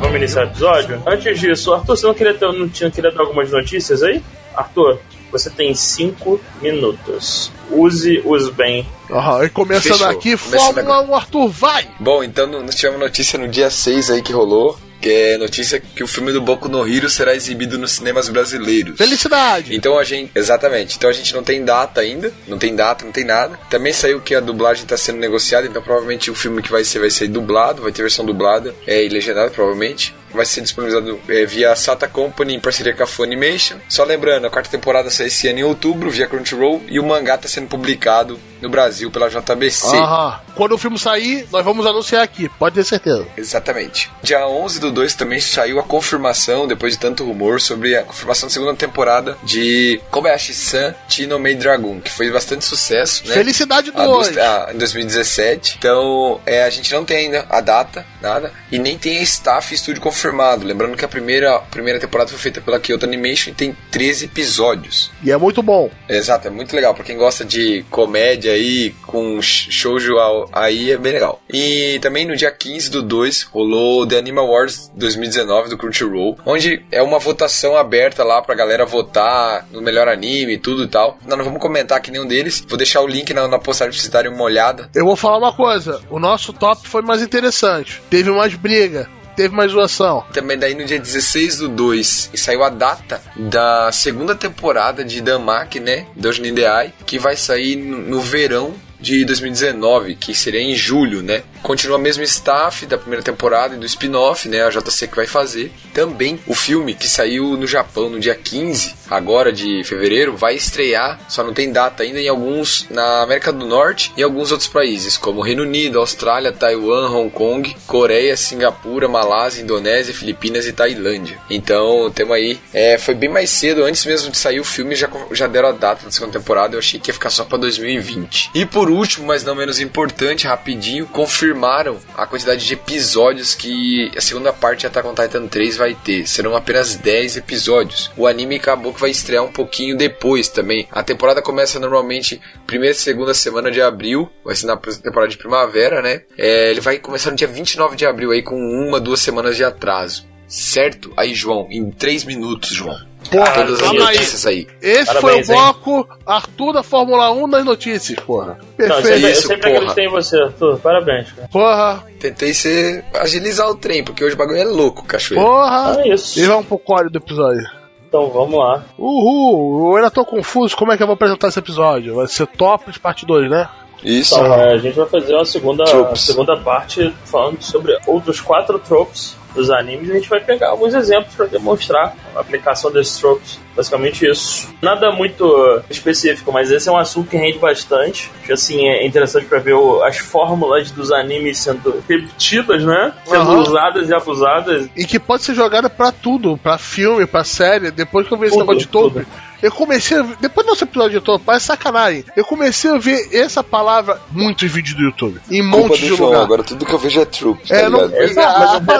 Vamos iniciar o episódio? Antes disso, Arthur, você não, queria ter, não tinha querido dar algumas notícias aí? Arthur? Você tem 5 minutos. Use-os bem. Aham, e começando Fechou. aqui, Começando Fórmula 1, Arthur, vai! Bom, então nós tivemos notícia no dia 6 aí que rolou. Que é notícia que o filme do Boku no Hero será exibido nos cinemas brasileiros. Felicidade! Então a gente. Exatamente. Então a gente não tem data ainda. Não tem data, não tem nada. Também saiu que a dublagem está sendo negociada. Então provavelmente o filme que vai ser vai ser dublado. Vai ter versão dublada. É, e legendada, provavelmente. Vai ser disponibilizado é, via Sata Company em parceria com a Funimation. Só lembrando, a quarta temporada sai esse ano em outubro via Crunchyroll. E o mangá está sendo publicado no Brasil pela JBC. Aham. Quando o filme sair, nós vamos anunciar aqui, pode ter certeza. Exatamente. Dia 11 do 2 também saiu a confirmação, depois de tanto rumor, sobre a confirmação da segunda temporada de Kobayashi-san Chino Mei Dragon, que foi bastante sucesso, né? Felicidade A 2! dos- a- em 2017. Então, é, a gente não tem ainda a data, nada, e nem tem a staff estúdio confirmado. Lembrando que a primeira, a primeira temporada foi feita pela Kyoto Animation e tem 13 episódios. E é muito bom. Exato, é muito legal. Pra quem gosta de comédia aí, com sh- shoujo aí, é bem legal. E também no dia 15 do 2 rolou The Anime Awards 2019 do Crunchyroll, onde é uma votação aberta lá pra galera votar no melhor anime e tudo e tal. Nós não vamos comentar aqui nenhum deles. Vou deixar o link na, na postagem pra vocês darem uma olhada. Eu vou falar uma coisa: o nosso top foi mais interessante. Teve mais briga, teve mais zoação. Também daí no dia 16 do 2 e saiu a data da segunda temporada de Damak, né? The Eye, que vai sair no verão de 2019, que seria em julho, né? Continua o mesmo staff da primeira temporada e do spin-off, né? A JC que vai fazer. Também o filme que saiu no Japão no dia 15, agora de fevereiro, vai estrear, só não tem data ainda, em alguns na América do Norte e alguns outros países, como Reino Unido, Austrália, Taiwan, Hong Kong, Coreia, Singapura, Malásia, Indonésia, Filipinas e Tailândia. Então, temos aí. É, foi bem mais cedo, antes mesmo de sair o filme, já, já deram a data da segunda temporada. Eu achei que ia ficar só pra 2020. E por último, mas não menos importante, rapidinho, confirmaram a quantidade de episódios que a segunda parte de Attack on Titan 3 vai ter. Serão apenas 10 episódios. O anime acabou que vai estrear um pouquinho depois também. A temporada começa normalmente primeira e segunda semana de abril. Vai ser na temporada de primavera, né? É, ele vai começar no dia 29 de abril aí com uma, duas semanas de atraso. Certo? Aí, João, em 3 minutos, João. Porra, Todas as notícias aí. Esse Parabéns, foi o hein? bloco Arthur da Fórmula 1 nas notícias, porra. Não, eu Perfeito. sempre, eu sempre porra. acreditei em você, Arthur. Parabéns, cara. Porra, Tentei ser agilizar o trem, porque hoje o bagulho é louco, cachoeira. porra. É isso. E vamos pro código do episódio. Então vamos lá. Uhul, eu ainda tô confuso como é que eu vou apresentar esse episódio. Vai ser Tópolis parte 2, né? Isso. Então, é, a gente vai fazer uma segunda, Tropes. segunda parte falando sobre outros quatro tropes dos animes. A gente vai pegar alguns exemplos para demonstrar a aplicação desses tropes. Basicamente isso. Nada muito uh, específico, mas esse é um assunto que rende bastante. Que, assim, é interessante para ver o- as fórmulas dos animes sendo repetidas, né? Sendo Aham. usadas e abusadas. E que pode ser jogada pra tudo, pra filme, pra série. Depois que eu vi esse negócio de topo, eu comecei a ver, depois do nosso episódio de topo, parece sacanagem. Eu comecei a ver essa palavra em muitos vídeos do YouTube, em um monte de João, lugar. agora tudo que eu vejo é troops, tá É, não? Exato, mas a, a, até-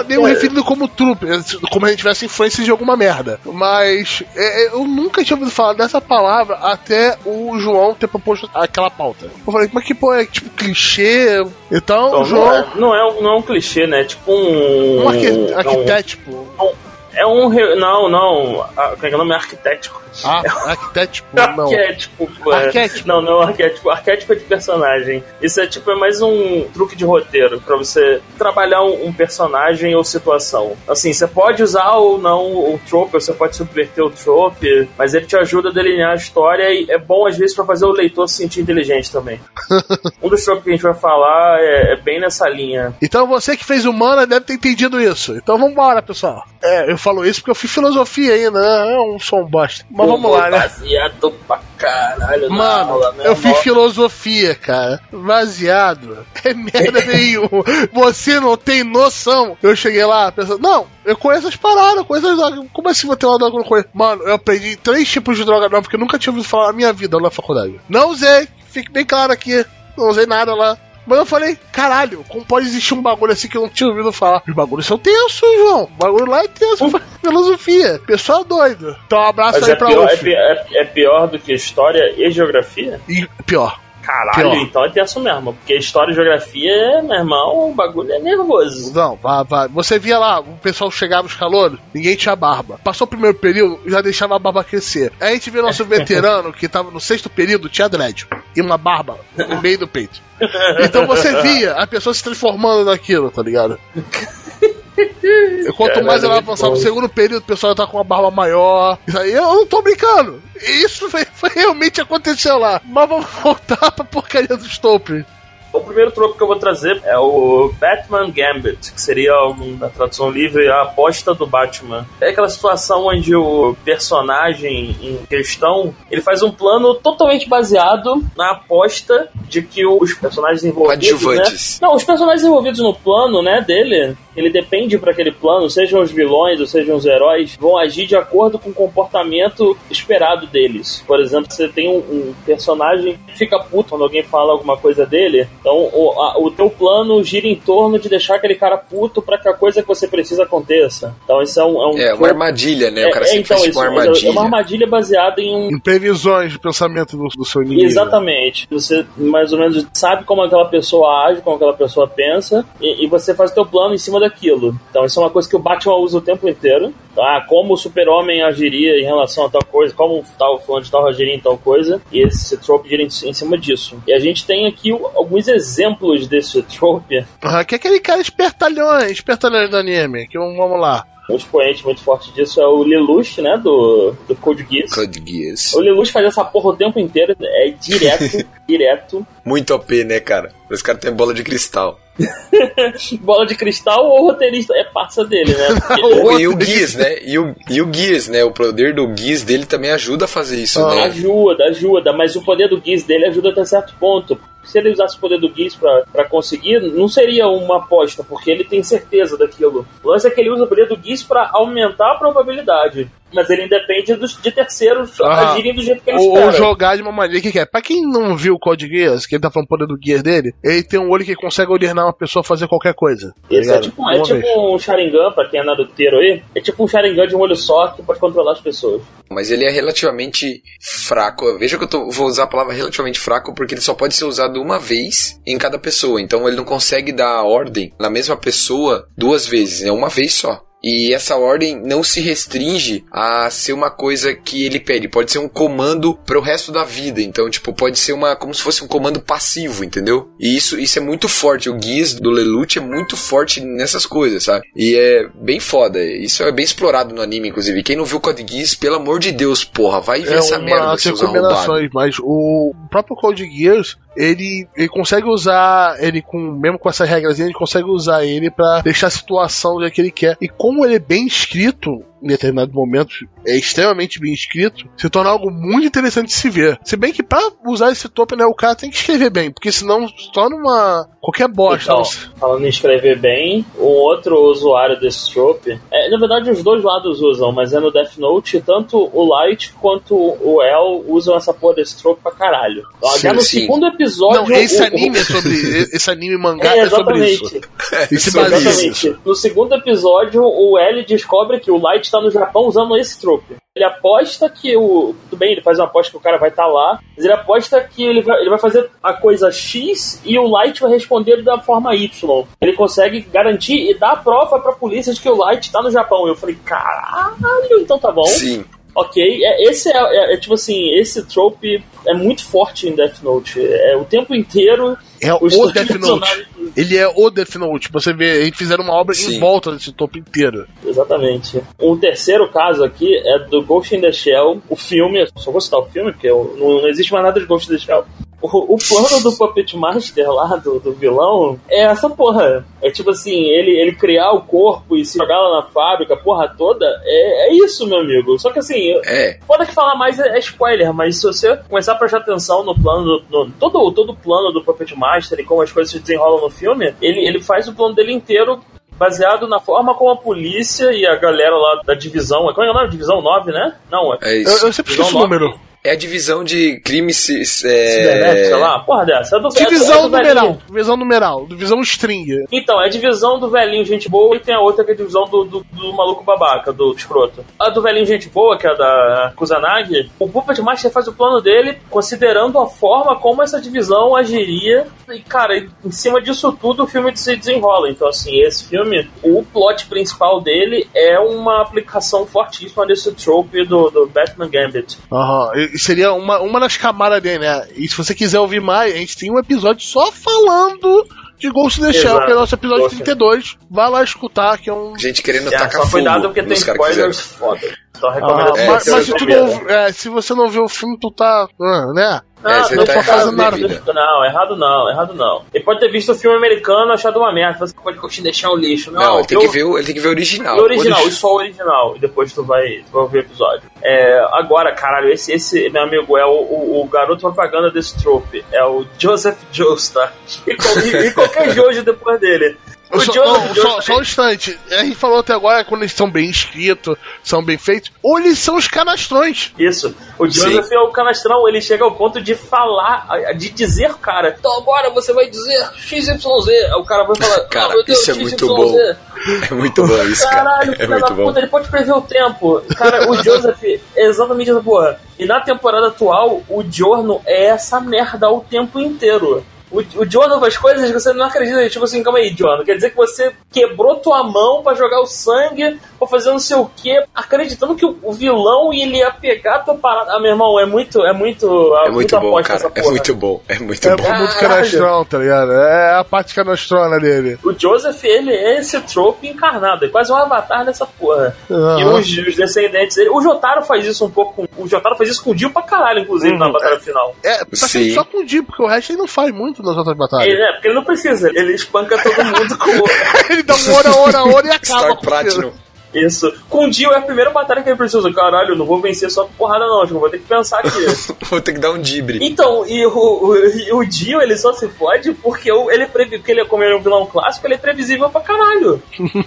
referindo como trupe, como se a gente tivesse influência de alguma merda. Mas é, é, eu nunca tinha ouvido falar dessa palavra até o João ter proposto aquela pauta. Eu falei, mas que pô, é tipo clichê. Então, Então, João, não, é, não, é, um- não é um clichê, né? É tipo um. um arqui- é um- arquiteto. É um. re- Não, não. ah, Como é que é o nome? Arquitético. Ah, arquétipo, não. Arquétipo. é. Arquétipo. Não, não é arquétipo. Arquétipo é de personagem. Isso é tipo é mais um truque de roteiro pra você trabalhar um, um personagem ou situação. Assim, você pode usar ou não o trope, ou você pode subverter o trope, mas ele te ajuda a delinear a história e é bom às vezes pra fazer o leitor se sentir inteligente também. um dos tropes que a gente vai falar é, é bem nessa linha. Então você que fez humana deve ter entendido isso. Então vambora, pessoal. É, eu falo isso porque eu fiz filosofia ainda, né? É um som bosta. Mas vamos lá, né? Baseado pra caralho Mano, aula, né? eu fiz filosofia, cara. Baseado. É merda nenhuma. Você não tem noção. Eu cheguei lá pensando, não, eu conheço as paradas, eu conheço as drogas. Como assim vou ter uma droga que eu não conheço? Mano, eu aprendi três tipos de droga nova porque eu nunca tinha ouvido falar na minha vida lá na faculdade. Não usei, fique bem claro aqui. Não usei nada lá. Mas eu falei, caralho, como pode existir um bagulho assim que eu não tinha ouvido falar? Os bagulhos são tensos, João. O bagulho lá é tenso, filosofia. Pessoal doido. Então, um abraço Mas aí é pra pior, é, é- é pior do que história e geografia? E pior. Caralho, Pior. então é tenso mesmo. Porque história e geografia, meu irmão, o bagulho é nervoso. Não, vai, vai. Você via lá, o pessoal chegava os calouros, ninguém tinha barba. Passou o primeiro período, já deixava a barba crescer. Aí a gente vê nosso veterano, que tava no sexto período, tinha dread. E uma barba no meio do peito. Então você via a pessoa se transformando naquilo, tá ligado? E quanto mais ela Caralho, avançava no segundo período, o pessoal tá com uma barba maior. Isso aí eu não tô brincando. Isso foi, foi- realmente aconteceu lá. Mas vamos voltar pra porcaria dos Stopper. O primeiro troco que eu vou trazer é o Batman Gambit, que seria da tradução livre, a aposta do Batman. É aquela situação onde o personagem em questão ele faz um plano totalmente baseado na aposta de que os personagens envolvidos. Né? Não, os personagens envolvidos no plano, né, dele, ele depende para aquele plano, sejam os vilões ou sejam os heróis, vão agir de acordo com o comportamento esperado deles. Por exemplo, você tem um, um personagem que fica puto quando alguém fala alguma coisa dele, então o, a- o teu plano gira em torno de deixar aquele cara puto para que a coisa que você precisa aconteça. Então isso é um. É, um É, uma armadilha, né? O cara É, sempre então, faz tipo uma isso, armadilha. É uma armadilha baseada em um Em previsões de pensamento do, do seu inimigo. Exatamente. Você mais ou menos sabe como aquela pessoa age, como aquela pessoa pensa, e, e você faz o teu plano em cima daquilo. Então isso é uma coisa que o Batman usa o tempo inteiro. Ah, como o super-homem agiria em relação a tal coisa, como tal fulano de tal agiria em tal coisa, e esse trope gira em, em cima disso. E a gente tem aqui alguns exemplos desse trope. Que é aquele cara espertalhão, espertalhão do anime. Que vamos vamos lá. Um expoente muito forte disso é o Lelouch, né, do, do Code Geass. Code Geass. O Lelouch faz essa porra o tempo inteiro, é direto, direto. Muito OP, né, cara? Os caras têm bola de cristal. bola de cristal ou roteirista é parça dele, né? O- e o Gears, né? E o, e o Gears, né? O poder do Gears dele também ajuda a fazer isso, Ah. né? ajuda, ajuda, mas o poder do Giz dele ajuda até certo ponto. Se ele usasse o poder do Giz pra, pra conseguir, não seria uma aposta, porque ele tem certeza daquilo. O lance é que ele usa o poder do Giz pra aumentar a probabilidade. Mas ele independe dos, de terceiros Ah. agirem do jeito que ele Ou, ou espera. jogar de uma maneira que quer. Pra quem não viu o Code Geass, que ele tá falando poder do Gear dele, ele tem um olho que consegue ordenar uma pessoa a fazer qualquer coisa. tá Esse é tipo, é tipo um Sharingan, pra quem é naruteiro aí. É tipo um Sharingan de um olho só que pode controlar as pessoas. Mas ele é relativamente fraco. Veja que eu tô- vou usar a palavra relativamente fraco porque ele só pode ser usado uma vez em cada pessoa. Então ele não consegue dar ordem na mesma pessoa duas vezes, é uma vez só. E essa ordem não se restringe a ser uma coisa que ele pede. Pode ser um comando para o resto da vida. Então, tipo, pode ser uma como se fosse um comando passivo, entendeu? E isso, isso é muito forte. O Gears do Lelouch é muito forte nessas coisas, sabe? E é bem foda. Isso é bem explorado no anime, inclusive. Quem não viu Code Geass, pelo amor de Deus, porra, vai ver É essa merda, seus arrombados. combinações, mas o próprio Code Geass, ele, ele consegue usar ele com mesmo com essas regras, ele consegue usar ele pra deixar a situação do que ele quer. E como ele é bem escrito, em determinados momentos é extremamente bem escrito, se torna algo muito interessante de se ver. Se bem que pra usar esse topo, né, o cara tem que escrever bem, porque senão se torna uma qualquer bosta. Então, falando em escrever bem, um outro usuário desse trope, é, na verdade os dois lados usam, mas é no Death Note, tanto o Light quanto o El usam essa porra desse trope pra caralho. Sim, no sim. segundo episódio. Não, esse o- anime é sobre. esse anime mangá É, é, sobre isso. nisso. Exatamente. No segundo episódio, o L descobre que o Light está no Japão usando esse trope. Ele aposta que o. Tudo bem, ele faz uma aposta que o cara vai estar lá, mas ele aposta que ele vai, ele vai fazer a coisa X e o Light vai responder da forma Y. Ele consegue garantir e dar a prova pra polícia de que o Light tá no Japão. Eu falei, caralho, então tá bom. Sim. Ok, é, esse é, é- é tipo assim, esse trope é muito forte em Death Note. É o tempo inteiro. É o Death Note. Ele é o Death Note. Você vê, eles fizeram uma obra Sim. em volta desse topo inteiro. Exatamente. Um terceiro caso aqui é do Ghost in the Shell, o filme, só vou citar o filme, porque não existe mais nada de Ghost in the Shell. O, o plano do Puppet Master lá, do, do vilão, é essa porra. É tipo assim, ele, ele criar o corpo e se jogar lá na fábrica, porra toda, é, é isso, meu amigo. Só que assim, eu- É. Foda que falar mais é, é spoiler, mas se você começar a prestar atenção no plano, no, todo, todo o plano do Puppet Master e como as coisas se desenrolam no filme, ele, ele faz o plano dele inteiro baseado na forma como a polícia e a galera lá da divisão. Como é o nome? Divisão 9, né? Não, é. É Eu, isso. eu sempre Divisão esqueço o número. É a divisão de crimes. É... sei lá, porra dessa. É do, é do- é Divisão do numeral. velhinho. Divisão numeral. Divisão string. Então, é a divisão do velhinho gente boa e tem a outra que é a divisão do, do, do maluco babaca, do escroto. A do velhinho gente boa, que é a da Kusanagi, o Puppet Master faz o plano dele considerando a forma como essa divisão agiria. E, cara, em cima disso tudo o filme se desenrola. Então, assim, esse filme, o plot principal dele é uma aplicação fortíssima desse trope do, do Batman Gambit. Aham. E seria uma, uma das camadas dele, né? E se você quiser ouvir mais, a gente tem um episódio só falando de Ghost in the Shell, que é o nosso episódio Ghost. 32. Vai lá escutar, que é um. Gente querendo É, tacar só cuidado fogo porque tem spoilers foda. Então, Ah, recomendo É, mas, esse é mas o se, tu não, é, se você não viu o filme, tu tá. ah, É, você não tá tô errado fazendo na nada. vida. Não, errado não, errado não. Ele pode ter visto o filme americano e achado uma merda. Você pode continuar deixar o lixo. Não, Não, ele tem, eu- que ver, o- ele tem que ver o original. o original, Origi- e só o original. E depois tu vai, tu vai ouvir o episódio. É, agora, caralho, esse, esse, meu amigo, é o, o, o garoto propaganda desse trope. É o Joseph Joestar. E, e- e qualquer Jojo depois dele. O Só, não, só, só um instante. A gente falou até agora quando eles são bem escritos, são bem feitos, ou eles são os canastrões. Isso. O Joseph é o canastrão, ele chega ao ponto de falar, de dizer, cara, então agora você vai dizer XYZ. Aí o cara vai falar, Cara, "Ah, meu Deus, isso é muito XYZ." bom. É muito bom isso, cara. Caralho, É filho da muito bom. puta, ele pode prever o tempo. Cara, o Joseph é exatamente essa porra. E na temporada atual, o Giorno é essa merda o tempo inteiro. O, o faz coisas que você não acredita. Tipo assim, calma aí, Giorno. Quer dizer que você quebrou tua mão pra jogar o sangue, pra fazer não sei o quê, acreditando que o, o vilão ele ia pegar a tua parada. Ah, meu irmão, é muito. É muito. É muito bom, cara. essa É muito bom. É muito É bom. muito Caralho. canastrão, tá ligado? É a parte canastrona dele. O Joseph, ele é esse trope encarnado, é quase um avatar dessa porra. Aham. E os, os descendentes dele. O Jotaro faz isso um pouco. com- O Jotaro faz isso com o Dio pra caralho, inclusive, na batalha final. É, tá só com o Dio, porque o resto ele não faz muito nas outras batalhas. Ele, é, porque ele não precisa, ele espanca todo mundo com Ele dá um hora, hora, hora e acaba. Star Platinum. isso. Com o Dio é a primeira batalha que ele precisa. Caralho, eu não vou vencer só com porrada, não. Acho que eu vou ter que pensar aqui. Vou ter que dar um dibre. Então, e o, o, e o Dio, ele só se fode porque ele é porque ele, como ele é um vilão clássico, ele é previsível pra caralho.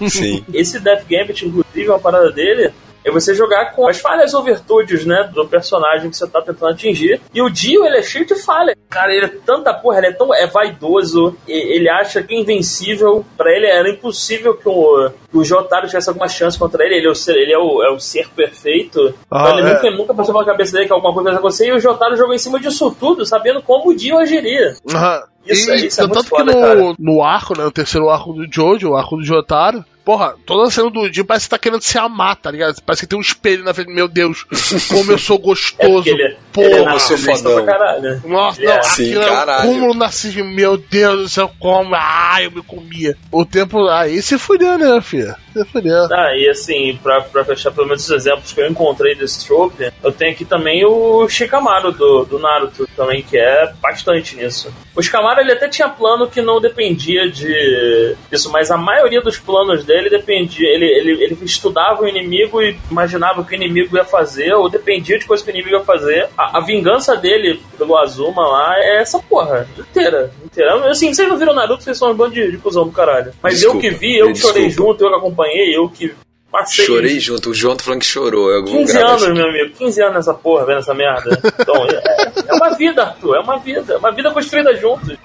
Sim. Esse Death Gambit, inclusive, uma parada dele é você jogar com as falhas ou virtudes, né, do personagem que você tá tentando atingir. E o Dio, ele é cheio de falha. Cara, ele é tanta porra, ele é tão é vaidoso, ele acha que é invencível. Pra ele era impossível que o, que o Jotaro tivesse alguma chance contra ele. Ele é o ser, ele é o, é o ser perfeito. Ah, então ele é. nunca, nunca passou pela cabeça dele que alguma coisa ia acontecer. E o Jotaro jogou em cima disso tudo, sabendo como o Dio agiria. Aham. Isso- e, isso é muito tanto foda, que no, no arco, né, o terceiro arco do Jojo, o arco do Jotaro, porra, toda a cena do Dio parece que tá querendo se amar, tá ligado? Parece que tem um espelho na frente, meu Deus, como eu sou É gostoso, porque ele, porra. ele é Como eu sou fodão. pra caralho. Nossa, Ele é. não, Sim, aquilo é um caralho. cúmulo narcisismo, meu Deus do céu, como, ah, eu me comia. O tempo, aí se fudeu, né, filho? Fudendo. Ah, e assim, pra, pra fechar pelo menos os exemplos que eu encontrei desse trope, eu tenho aqui também o Shikamaru do, do Naruto também, que é bastante nisso. O Shikamaru, ele até tinha plano que não dependia de isso, mas a maioria dos planos dele dependia, ele, ele, ele estudava o inimigo e imaginava o que o inimigo ia fazer, ou dependia de coisa que o inimigo ia fazer. A, a vingança dele pelo Azuma lá é essa porra, inteira, inteira. Assim, vocês não viram Naruto, vocês são um bando de, de cuzão do caralho. Mas eu Desculpa, que vi, eu que chorei junto, eu que acompanhei, eu que passei Chorei junto, o João tá falando que chorou. Eu vou 15 gravar anos, isso. meu amigo. 15 anos nessa porra, vendo essa merda. Então, é, é uma vida, Arthur. É uma vida. É uma vida construída juntos.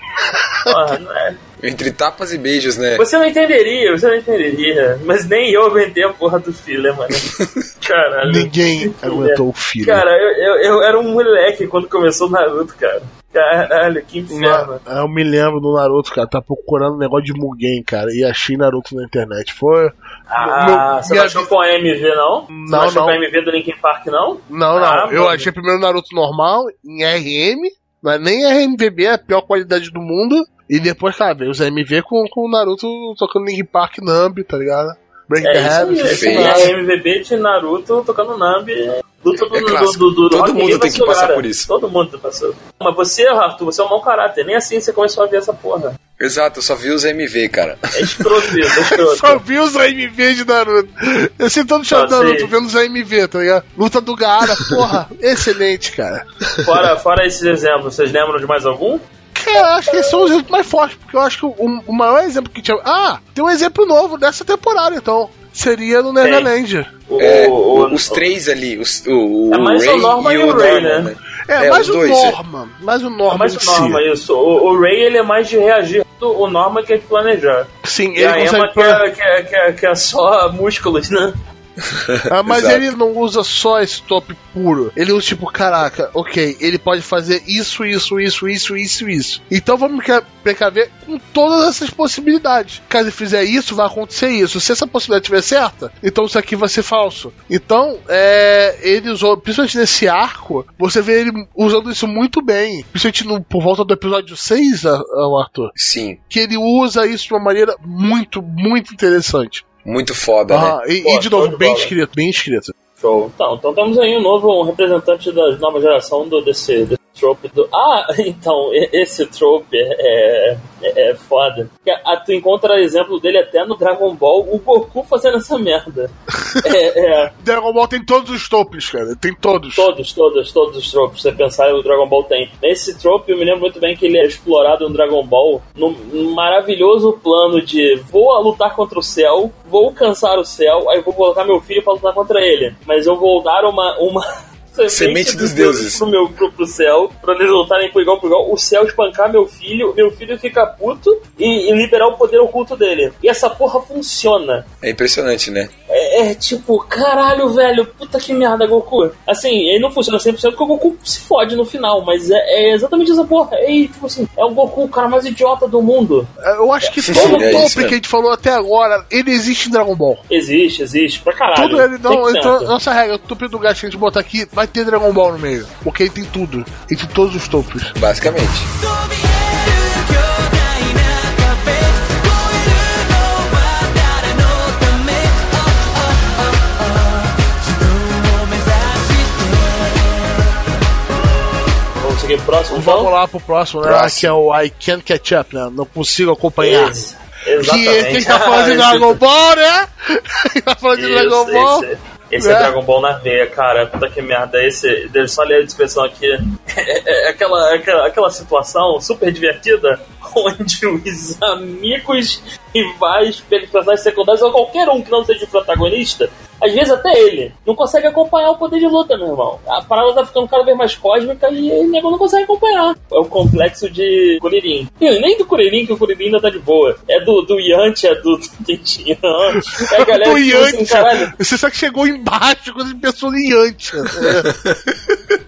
Porra, não é- Entre tapas e beijos, né? Você não entenderia, você não entenderia. Mas nem eu aguentei a porra do filler, mano. Caralho. Ninguém aguentou o filho. Cara, eu, eu, eu era um moleque quando começou o Naruto, cara. Caralho, que inferno. Na- Eu me lembro do Naruto, cara, tá procurando um negócio de Mugen, cara, e achei Naruto na internet. Foi. Ah, você não achou com a MV, não? Você Não, não achou não. com a MV do Linkin Park, não? Não, não. Ah, eu achei primeiro Naruto normal, em RM, não é nem RMVB, é a pior qualidade do mundo. E depois, cara, veio os MV com, com o Naruto tocando Linkin Park Nambi, tá ligado? Break É the Habit, é isso feio. A MVB de Naruto tocando Nambi. Luta do, É do, clássico. do, do Todo Rock mundo tem que passar por isso. Todo mundo passou. Mas você, Arthur, você é um mau caráter. Nem assim você começou a ver essa porra. Exato, eu só vi os MV, cara. É escroto isso, é escroto. Só vi os AMV de Naruto. Eu sei todo Ah, de Naruto vendo os AMV, tá ligado? Luta do Gaara, porra, excelente, cara. Fora, fora esses exemplos, vocês lembram de mais algum? Cara, acho que esses são os exemplos mais fortes, porque eu acho que o, o maior exemplo que tinha. Ah, tem um exemplo novo dessa temporada, então. Seria no Neverland. O, É, o- os três ali, os, o, o É mais o Ray Norman e e o o Ray, Norman, né? É, É, mais o dois, Norman. Mais o Norman. É mais o si. Norma, isso. O, o Ray ele é mais de reagir. O Norma que é de planejar. Sim, E ele a consegue. Emma que é, que, é, que, é, que é só músculos, né? Ah, mas ele não usa só esse top puro. Ele usa tipo, caraca, ok, ele pode fazer isso, isso, isso, isso, isso, isso. Então vamos pre- precaver com todas essas possibilidades. Caso ele fizer isso, vai acontecer isso. Se essa possibilidade estiver certa, então isso aqui vai ser falso. Então, é, ele usou, principalmente nesse arco, você vê ele usando isso muito bem. Principalmente no, por volta do episódio 6, a- a- Arthur. Sim, Que ele usa isso de uma maneira muito, muito interessante. Muito foda, né? Ah, e, Pô, e de novo, de bem bola. escrito, bem escrito. Show. Então, então temos aí um novo um representante da nova geração do, desse, desse trope do. Ah, então, esse trope é, é, é foda. Ah, tu encontra exemplo dele até no Dragon Ball, o Goku fazendo essa merda. É, é, Dragon Ball tem todos os topos, cara. Tem todos. todos, todos, todos os tropes. Você pensar, o Dragon Ball tem. Esse trope, eu me lembro muito bem que ele é explorado no Dragon Ball num num maravilhoso plano de vou lutar contra o céu, vou cansar o céu, aí vou colocar meu filho pra lutar contra ele. Mas eu vou dar uma. uma Semente dos deuses. Pro, meu, pro, pro céu, pra eles lutarem por igual por igual, o céu espancar meu filho, meu filho fica puto e, e liberar o poder oculto dele. E essa porra funciona. É impressionante, né? É, é tipo, caralho, velho, puta que merda, Goku. Assim, ele não funciona 100% porque o Goku se fode no final, mas é, é exatamente essa porra. É, tipo assim, é o Goku, o cara mais idiota do mundo. Eu acho que Sim, todo é top que é. a gente falou até agora, ele existe em Dragon Ball. Existe, existe, pra caralho. Tudo ele não. 100%. Então, nossa regra, o tupi do gato que a gente botar aqui, vai ter Dragon Ball no meio. Porque ele tem tudo. Ele tem todos os topos. Basicamente. Vamos seguir pro próximo, então? Vamos lá pro próximo, né? Próximo. Que é o I Can't Catch Up, né? Não consigo acompanhar. Isso. Exatamente. Que ele tá falando de Dragon Ball, né? Ele tá falando de Dragon Ball. Isso, isso esse é. É. Dragon Ball na veia, cara. Puta que merda. Esse, deixa eu só ler a descrição aqui. É, é aquela, aquela, aquela situação super divertida onde os amigos, rivais, personagens secundários ou qualquer um que não seja o protagonista, às vezes até ele, não consegue acompanhar o poder de luta, meu irmão. A parada tá ficando cada vez mais cósmica e o nego não consegue acompanhar. É o complexo de Kuririn. E Nem do Kuririn, que o Kuririn ainda tá de boa. É do, do Yantia, do Quentinho. É a galera Do que fala assim, Yantia. Você sabe que chegou embaixo quando ele pensou no Yantia.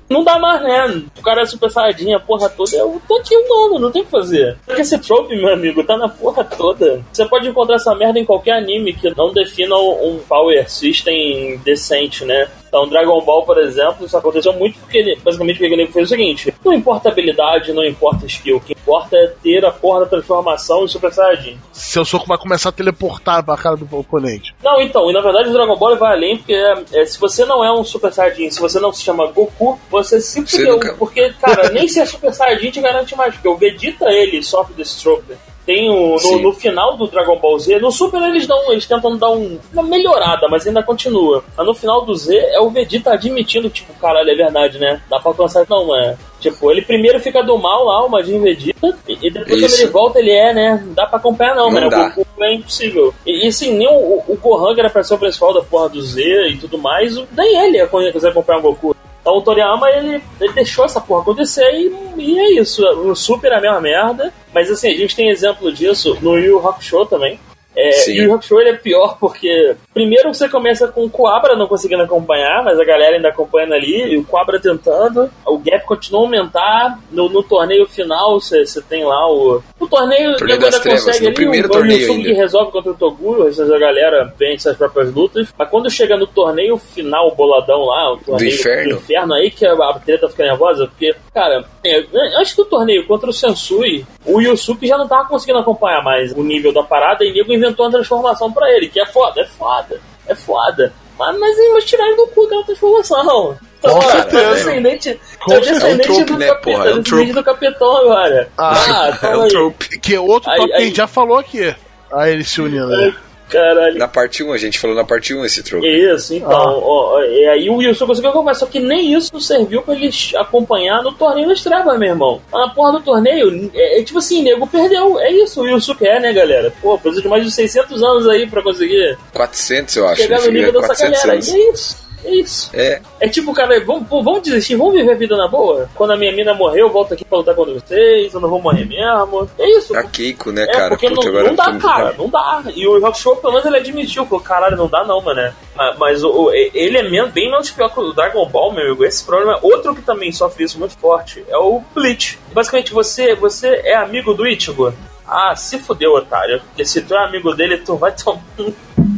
Não dá mais, né? O cara é super saiyajin, a porra toda. Eu tô aqui humano, não tem o que fazer. Porque esse trope, meu amigo, tá na porra toda. Você pode encontrar essa merda em qualquer anime que não defina um power system decente, né? Então, Dragon Ball, por exemplo, isso aconteceu muito porque ele, basicamente, o que ele fez é o seguinte: Não importa habilidade, não importa skill. O que importa é ter a porra da transformação em Super Saiyajin. Seu soco vai começar a teleportar pra cara do oponente. Não, então, e na verdade o Dragon Ball vai além, porque é, é, se você não é um Super Saiyajin, se você não se chama Goku, você se fudeu. nunca- Porque, cara, nem ser Super Saiyajin te garante mais, porque o Vegeta, ele sofre desse trope. Tem o, no, no final do Dragon Ball Z, no Super eles dão, eles tentam dar um- uma melhorada, mas ainda continua. Mas no final do Z é o Vegeta admitindo, tipo, caralho, é verdade, né? Dá pra alcançar. Não, é. Tipo, ele primeiro fica do mal lá, o Majin Vegeta, e, depois quando Isso. ele volta, ele é, né? Não dá pra acompanhar, não, Não mano. O Goku é impossível. E, e assim, nem o, o Gohan, que era ser o principal da porra do Z e tudo mais, nem ele ia conseguir acompanhar o Goku. Então o Toriyama, ele, ele deixou essa porra acontecer e, e é isso. O Super é a mesma merda. Mas assim, a gente tem exemplo disso no Yu Hakusho também. É, e o Hakusho ele é pior porque primeiro você começa com o Coabra não conseguindo acompanhar, mas a galera ainda acompanhando ali, e o Coabra tentando, o gap continua a aumentar. No, no torneio final você tem lá o. No torneio, Torneio ainda das Trevas, consegue no ali primeiro o, torneio o ainda. resolve contra o Toguro, a galera vence as próprias lutas. Mas quando chega no torneio final, boladão lá, o torneio inferno. do inferno, aí que a, treta fica nervosa, porque, cara, é, antes do torneio contra o Sensui, o Yusuke já não tava conseguindo acompanhar mais o nível da parada e o nego inventou uma transformação pra ele, que é foda, é foda, é foda. Mas, mas, mas tiraram do cu aquela transformação. Então, Com certeza. é o descendente, Com é certeza. descendente É um trope, do né, capitão, porra? É um descendente do capitão agora. Ah, é toma um trope. Que outro Aí- top que a aí- gente já falou aqui. Aí eles se unindo. Né? Caralho. Na parte 1, a gente falou na parte 1 esse troco. Isso, então. Ah. ó, e aí o Wilson conseguiu acompanhar, só que nem isso serviu pra ele acompanhar no torneio das trevas, meu irmão. A porra do torneio, é, é tipo assim, nego perdeu. É isso, o Wilson quer, né, galera? Pô, precisa de mais de 600 anos aí pra conseguir 400, eu acho. chegar no Ele nível fica dessa 400 galera. anos. E é isso. É isso. É, É tipo, cara, vamos, vamos desistir, vamos viver a vida na boa. Quando a minha mina morrer, eu volto aqui pra lutar contra vocês, eu não vou morrer mesmo. É isso. tá Keiko, né, É, cara? porque Puta, não, não dá, tô- cara, não dá. E o Rock Show, pelo menos, ele admitiu, falou, caralho, não dá não, mano. Mas, mas o, ele é bem menos pior que o Dragon Ball, meu amigo. Esse problema, outro que também sofre isso muito forte, é o Bleach. Basicamente, você, você é amigo do Ichigo. Ah, se fudeu, otário. Porque se tu é amigo dele, tu vai tomar...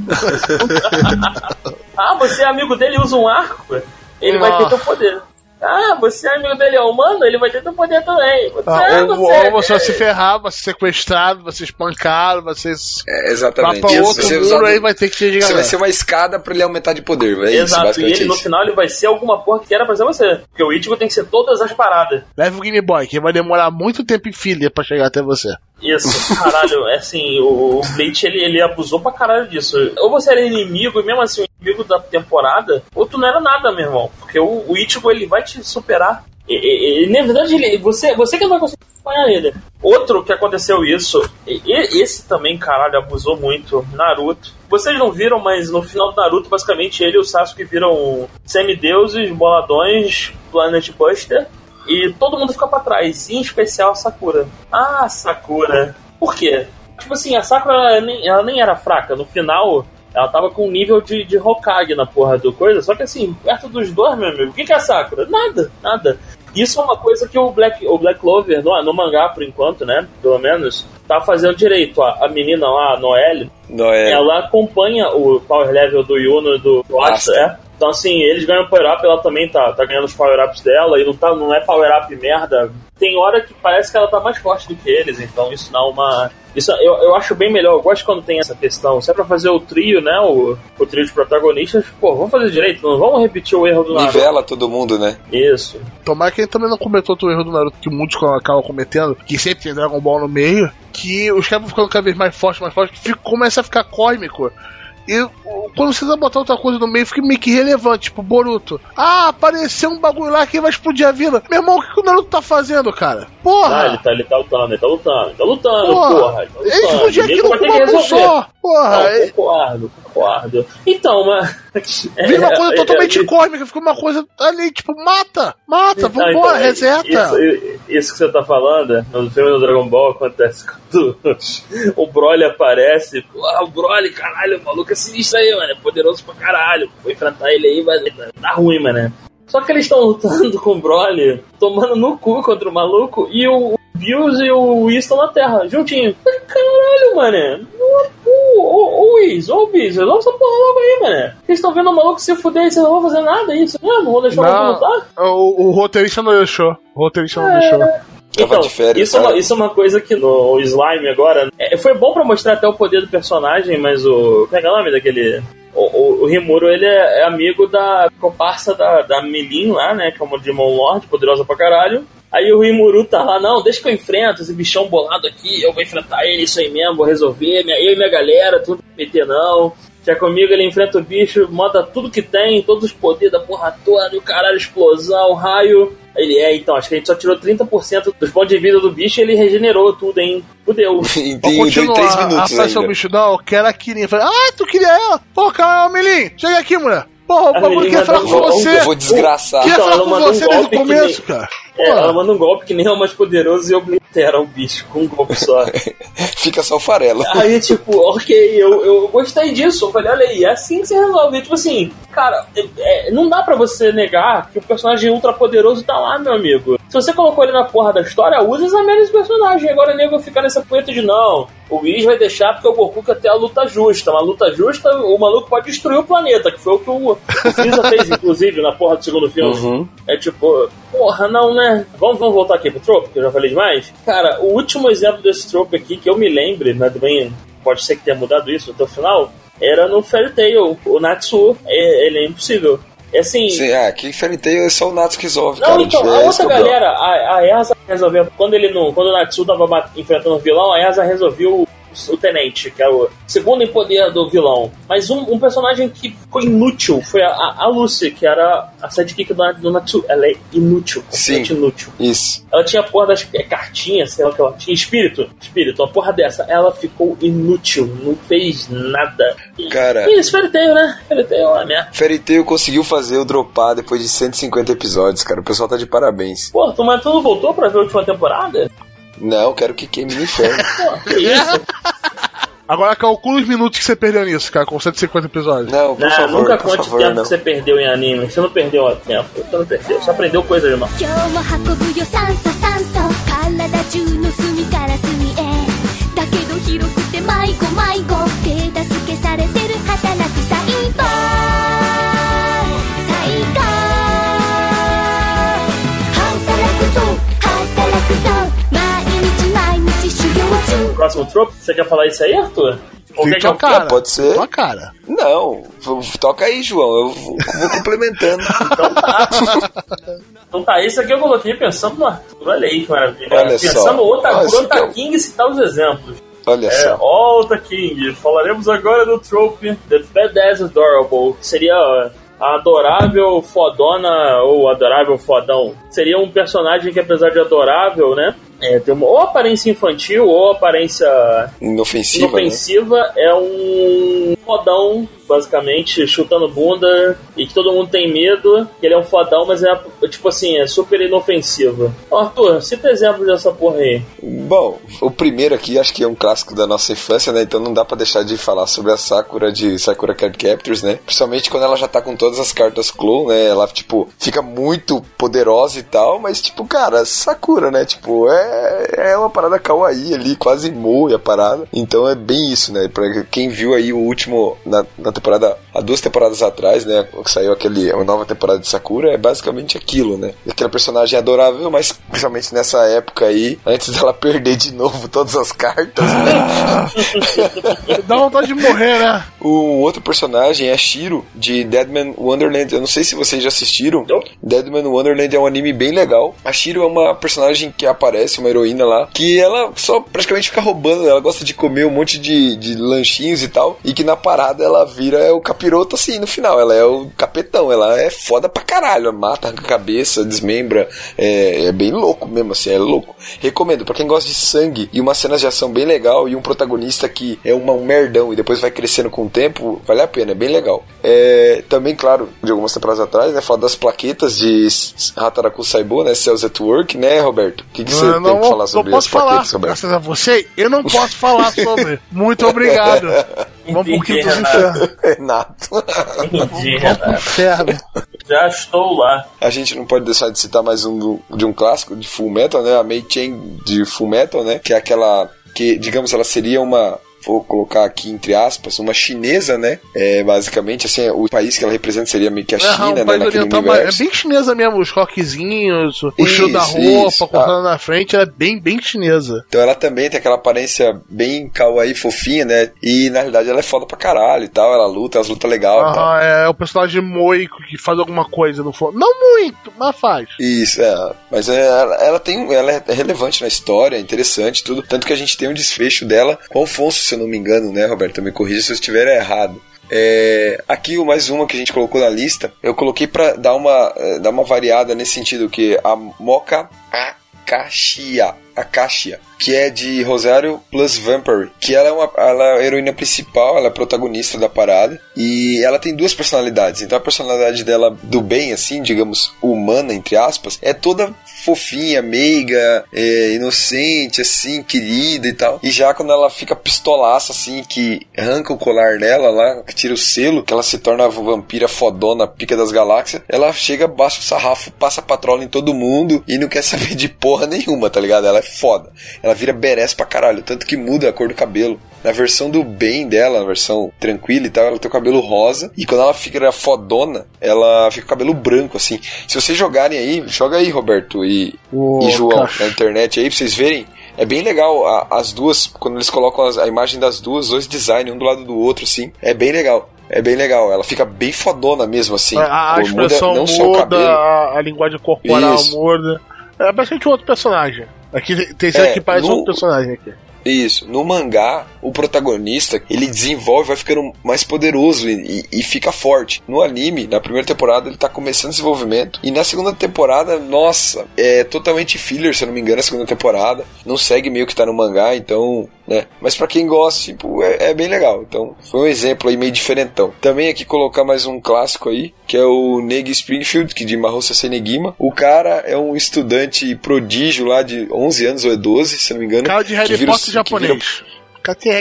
ah, você é amigo dele e usa um arco? Ele vai ter teu poder. Ah, você é amigo dele é humano? Ele vai ter teu poder também. Você, Ah, ah, ou, você, ou você vai se ferrar, vai ser sequestrado, vai ser espancado, vai ser. É, Vai exatamente. pra Isso, outro você usar- aí vai ter que te Você vai ser uma escada pra ele aumentar de poder, é isso, Exato, e basicamente ele no isso. final ele vai ser alguma porra que era pra ser você. Porque o Ichigo tem que ser todas as paradas. Leve o Game Boy, que vai demorar muito tempo em filha pra chegar até você. Isso, caralho, é assim, o, Bleach ele, ele abusou pra caralho disso. Ou você era inimigo, e mesmo assim, o inimigo da temporada, ou tu não era nada, meu irmão. Porque o, o Ichigo ele vai te superar. E, e- e, na verdade, ele, você, você que não vai conseguir acompanhar ele. Outro que aconteceu isso, esse também, caralho, abusou muito, Naruto. Vocês não viram, mas no final do Naruto, basicamente, ele e o Sasuke viram semideuses, boladões, Planet Buster, e todo mundo fica pra trás, em especial a Sakura. Ah, Sakura. Por quê? Tipo assim, a Sakura ela nem, ela nem era fraca. No final, ela tava com um nível de, de Hokage na porra do coisa. Só que assim, perto dos dois, meu amigo, o que, que é a Sakura? Nada, nada. Isso é uma coisa que o Black, o Black Clover, no, no mangá por enquanto, né? Pelo menos, tá fazendo direito. A, a menina lá, a Noelle, ela acompanha o power level do Yuno e do Asta. é. Então, assim, eles ganham power up, ela também tá, tá ganhando os power ups dela, e não, tá, não é power up merda. Tem hora que parece que ela tá mais forte do que eles, então isso dá uma. Isso eu, eu acho bem melhor, eu gosto quando tem essa questão. Se é pra fazer o trio, né? O, o trio de protagonistas, pô, vamos fazer direito, não vamos repetir o erro do Naruto. Nivela todo mundo, né? Isso. Tomara que ele também não cometeu outro erro do Naruto que muitos acabam cometendo, que sempre tem Dragon Ball no meio, que os caras vão ficando cada vez mais fortes, mais fortes, que fica- começa a ficar cósmico. E quando você vai botar outra coisa no meio, fica meio que irrelevante, tipo Boruto. Ah, apareceu um bagulho lá que vai explodir a vila. Meu irmão, o que, o Naruto tá fazendo, cara? Porra! Ah, ele tá, ele tá lutando, ele tá lutando, ele tá lutando, Porra, porra. ele tá explodia aquilo com uma mão só. Porra! Não, concordo, concordo. Então, mas. Vira uma coisa é- totalmente é- cósmica, fica uma coisa ali, tipo, mata, mata, Então, vambora, então, reseta. Isso, isso que você tá falando, no filme do Dragon Ball acontece quando o Broly aparece. Ah, o Broly, caralho, o maluco é sinistro aí, mano. É poderoso pra caralho. Vou enfrentar ele aí, vai dar ruim, mano. Só que eles estão lutando com o Broly, tomando no cu contra o maluco, e o Bills e o estão na Terra, juntinho. Caralho, mano. Uma ô, ô, Wiz, ô, Wiz, resolve essa porra logo aí, mané. Vocês estão vendo o maluco se fuder e vocês não vão fazer nada, é isso mesmo? Vão deixar o maluco Não, lutar? o, o roteirista não deixou. O roteirista não É. deixou. Tava Então, de férias, isso, é cara. isso é uma coisa que no Slime agora. é, foi bom pra mostrar até o poder do personagem, mas o. Como é que é o nome daquele. O, o, o Rimuro, ele é, é amigo da comparsa da, da Melin lá, né? Que é uma Demon Lord, poderosa pra caralho. Aí o Rimuru tá lá, não, deixa que eu enfrento esse bichão bolado aqui, eu vou enfrentar ele, isso aí mesmo, vou resolver, minha, eu e minha galera, tudo PT não. Já comigo ele enfrenta o bicho, manda tudo que tem, todos os poderes da porra toda, o caralho, explosão, raio. Ele é, então, acho que a gente só tirou 30% dos pontos de vida do bicho e ele regenerou tudo, hein? Fudeu. E tem dois, continuar. três minutos Rapaz, seu ainda. bicho, não, eu quero a Kirin. Falei, ah, tu queria ela? Pô, calma, Melim, chega aqui, mulher. Porra, o bagulho quer falar com um- você. Eu vou desgraçar. Queria Então, falar com você desde o começo, nem- cara. É, ela manda um golpe que nem é o mais poderoso e oblitera o bicho com um golpe só. Fica só o farelo. Aí, tipo, ok, eu, eu gostei disso. Eu falei, olha aí, é assim que você resolve. Tipo assim, cara, é- é, não dá pra você negar que o personagem ultra poderoso tá lá, meu amigo. Se você colocou ele na porra da história, usa essa desse personagem. Agora o nego ficar nessa punheta de não. O Whis vai deixar porque o Goku quer ter a luta justa. Uma luta justa, o maluco pode destruir o planeta, que foi o que o, o Freeza fez, inclusive, na porra do segundo filme. Uhum. É tipo, porra, não, né? Vamos, vamos voltar aqui pro trope, que eu já falei demais. Cara, o último exemplo desse trope aqui, que eu me lembre, mas também pode ser que tenha mudado isso até o final, era no Fairy Tail. O Natsu, é- ele é impossível. É assim. Sim, ah, que Fairy Tail é só o Natsu que resolve, Não, cara. então, é a outra é o problema. galera, a, a Erza resolveu. Quando ele não. Quando o Natsu tava enfrentando o vilão, a Erza resolveu o, o Tenente, que é o segundo em poder do vilão. Mas um, um personagem que ficou inútil foi a, a, a Lucy, que era a sidekick do, do Natsu. Ela é inútil, Sim. completamente inútil. Isso. Ela tinha a porra das é, cartinhas, sei lá o que ela tinha. Espírito. Espírito, uma porra dessa. Ela ficou inútil, não fez nada. E- Cara. E isso, Fairy Tail, né? Fairy Tail é uma merda. Fairy Tail conseguiu fazer eu dropar depois de 150 episódios, cara. O pessoal tá de parabéns. Pô, tu, mas tu não voltou pra ver a última temporada? Não, quero que queime no inferno. Pô, que isso? Agora calcula os minutos que você perdeu nisso, cara, com 150 episódios. Não, por Não, favor, nunca por conte o favor, tempo não. que você perdeu em anime. Você não perdeu o tempo. Você não perdeu. Você aprendeu coisa, irmão. 今 próximo, próximo tropo? Você quer falar isso aí, Arthur? Ou quer então, cara, pode ser. Tua cara. Não, toca aí, João. Eu vou, vou complementando. então tá. então tá, esse aqui eu coloquei pensando no Arthur. Olha aí que maravilha. Olha pensando no outra Grota eu... King citar os exemplos. Olha é, só. Alta King. Falaremos agora do trope The Badass Adorable. Que seria a adorável fodona ou adorável fodão. Seria um personagem que, apesar de adorável, né? É, tem uma, ou aparência infantil ou aparência Inofensiva. Né? inofensiva. É um fodão, basicamente, chutando bunda e que todo mundo tem medo. Que ele é um fodão, mas é tipo assim, é super inofensivo. Ó, Arthur, cita exemplos dessa porra aí. Bom, o primeiro aqui acho que é um clássico da nossa infância, né? Então não dá pra deixar de falar sobre a Sakura de Sakura Card Captors, né? Principalmente quando ela já tá com todas as cartas clone, né? Ela, tipo, fica muito poderosa e tal, mas, tipo, cara, Sakura, né? Tipo, é, é uma parada kawaii ali, quase moe a parada. Então é bem isso, né? Pra quem viu aí o último, na, na temporada, há duas temporadas atrás, né? Que saiu aquele, uma nova temporada de Sakura, é basicamente aquilo, né? Aquela personagem adorável, mas principalmente nessa época aí, antes dela perder de novo todas as cartas, né? Dá vontade de morrer, né? O outro personagem é Shiro, de Deadman Wonderland. Eu não sei se vocês já assistiram. Deadman Wonderland é um anime bem legal. A Shiro é uma personagem que aparece, uma heroína lá, que ela só praticamente fica roubando. Ela gosta de comer um monte de, de lanchinhos e tal. E que na parada ela vira o capiroto assim no final. Ela é o capetão. Ela é foda pra caralho. Mata, arranca a cabeça, desmembra. É, é bem louco mesmo, assim. É louco. Recomendo. Pra quem gosta de sangue e umas cenas de ação bem legal e um protagonista que é uma, um merdão e depois vai crescendo com o tempo, vale a pena, é bem legal. É, também, claro, de algumas temporadas atrás, né, fala das plaquetas de Hataraku Saibo, né, Cells at Work, né, Roberto? O que, que você tem não, pra falar sobre não as posso falar. Graças a você, eu não posso falar sobre. Muito obrigado. Vamos pro quinto dos Renato. infernos. Renato. Entendi, Vamos pro Renato. inferno. Já estou lá. A gente não pode deixar de citar mais um do- de um clássico de Full Metal, né? A Mei Chen de Full Metal, né? Que é aquela que, digamos, ela seria uma vou colocar aqui entre aspas, uma chinesa, né? É, basicamente, assim, o país que ela representa seria meio que a China, um né? Naquele oriental, mas é universo. bem chinesa mesmo, os coquezinhos, o estilo da roupa, isso. cortando na frente, é bem, bem chinesa. Então ela também tem aquela aparência bem kawaii, fofinha, né? E na realidade ela é foda pra caralho e tal. Ela luta, elas lutam legal e tal. Aham, é o personagem moico que faz alguma coisa no fundo. Não muito, mas faz. Isso, é. Mas é, ela, ela tem, ela é relevante na história, é interessante tudo. Tanto que a gente tem um desfecho dela com o Alfonso, se eu não me engano, né, Roberto? Me corrija se eu estiver errado. É, aqui mais uma que a gente colocou na lista, eu coloquei pra dar uma, eh, dar uma variada nesse sentido, que a Mocha Akashia, Akashia, que é de Rosário plus Vampire, que ela é, uma, ela é a heroína principal, ela é protagonista da parada, e ela tem duas personalidades. Então a personalidade dela do bem, assim, digamos, humana, entre aspas, é toda fofinha, meiga, é, inocente, assim, querida e tal. E já quando ela fica pistolaça, assim, que arranca o colar dela lá, que tira o selo, que ela se torna a vampira fodona, pica das galáxias, ela chega, baixa o sarrafo, passa patrola em todo mundo e não quer saber de porra nenhuma, tá ligado? Ela é foda. Ela vira berés pra caralho, tanto que muda a cor do cabelo. Na versão do bem dela, na versão tranquila e tal, ela tem o cabelo rosa. E quando ela fica fodona, ela fica com o cabelo branco, assim. Se vocês jogarem aí, joga aí, Roberto e, Ô, e João, Cacho. na internet aí, pra vocês verem. É bem legal a- as duas, quando eles colocam as- a imagem das duas, dois designs, um do lado do outro, assim. É bem legal. É bem legal. Ela fica bem fodona mesmo, assim. a, a expressão não só o muda, cabelo. a, a linguagem corporal Isso. muda. É bastante outro personagem. Aqui tem- tem cena É, que parece no- outro personagem aqui. Isso. No mangá, o protagonista, ele desenvolve, vai ficando mais poderoso e, e- e fica forte. No anime, na primeira temporada, ele tá começando desenvolvimento. E na segunda temporada, nossa, é totalmente filler, se eu não me engano, a segunda temporada. Não segue meio que tá no mangá, então, né? Mas pra quem gosta, tipo, é, é bem legal. Então, foi um exemplo aí meio diferentão. Também aqui colocar mais um clássico aí, que é o Neg Springfield, que de Mahousa Senegima. O cara é um estudante prodígio lá de 11 anos ou é 12, se não me engano. Cara de Harry o- Potter japonês. vira-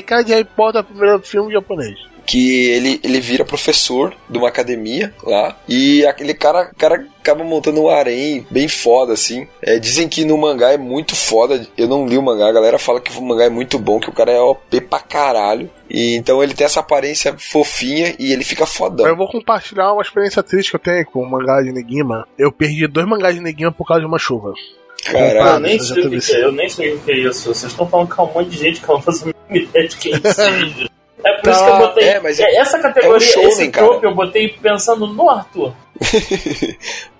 Cara de- Harry Potter, primeiro filme japonês. que ele, ele vira professor de uma academia lá e aquele cara, cara acaba montando um harém bem foda assim. É, dizem que no mangá é muito foda. Eu não li o mangá, a galera fala que o mangá é muito bom, que o cara é OP pra caralho. E então ele tem essa aparência fofinha e ele fica fodão. Eu vou compartilhar uma experiência triste que eu tenho com o mangá de Negima. Eu perdi dois mangás de Negima por causa de uma chuva. Eu Caralho. eu sei o que, é, eu nem sei o que é isso. Vocês estão falando com um monte de gente que eu não faço a mínima ideia de quem seja. É por isso que eu botei. É, mas é- essa categoria, é um shounen, esse cara. trope eu botei pensando no Arthur.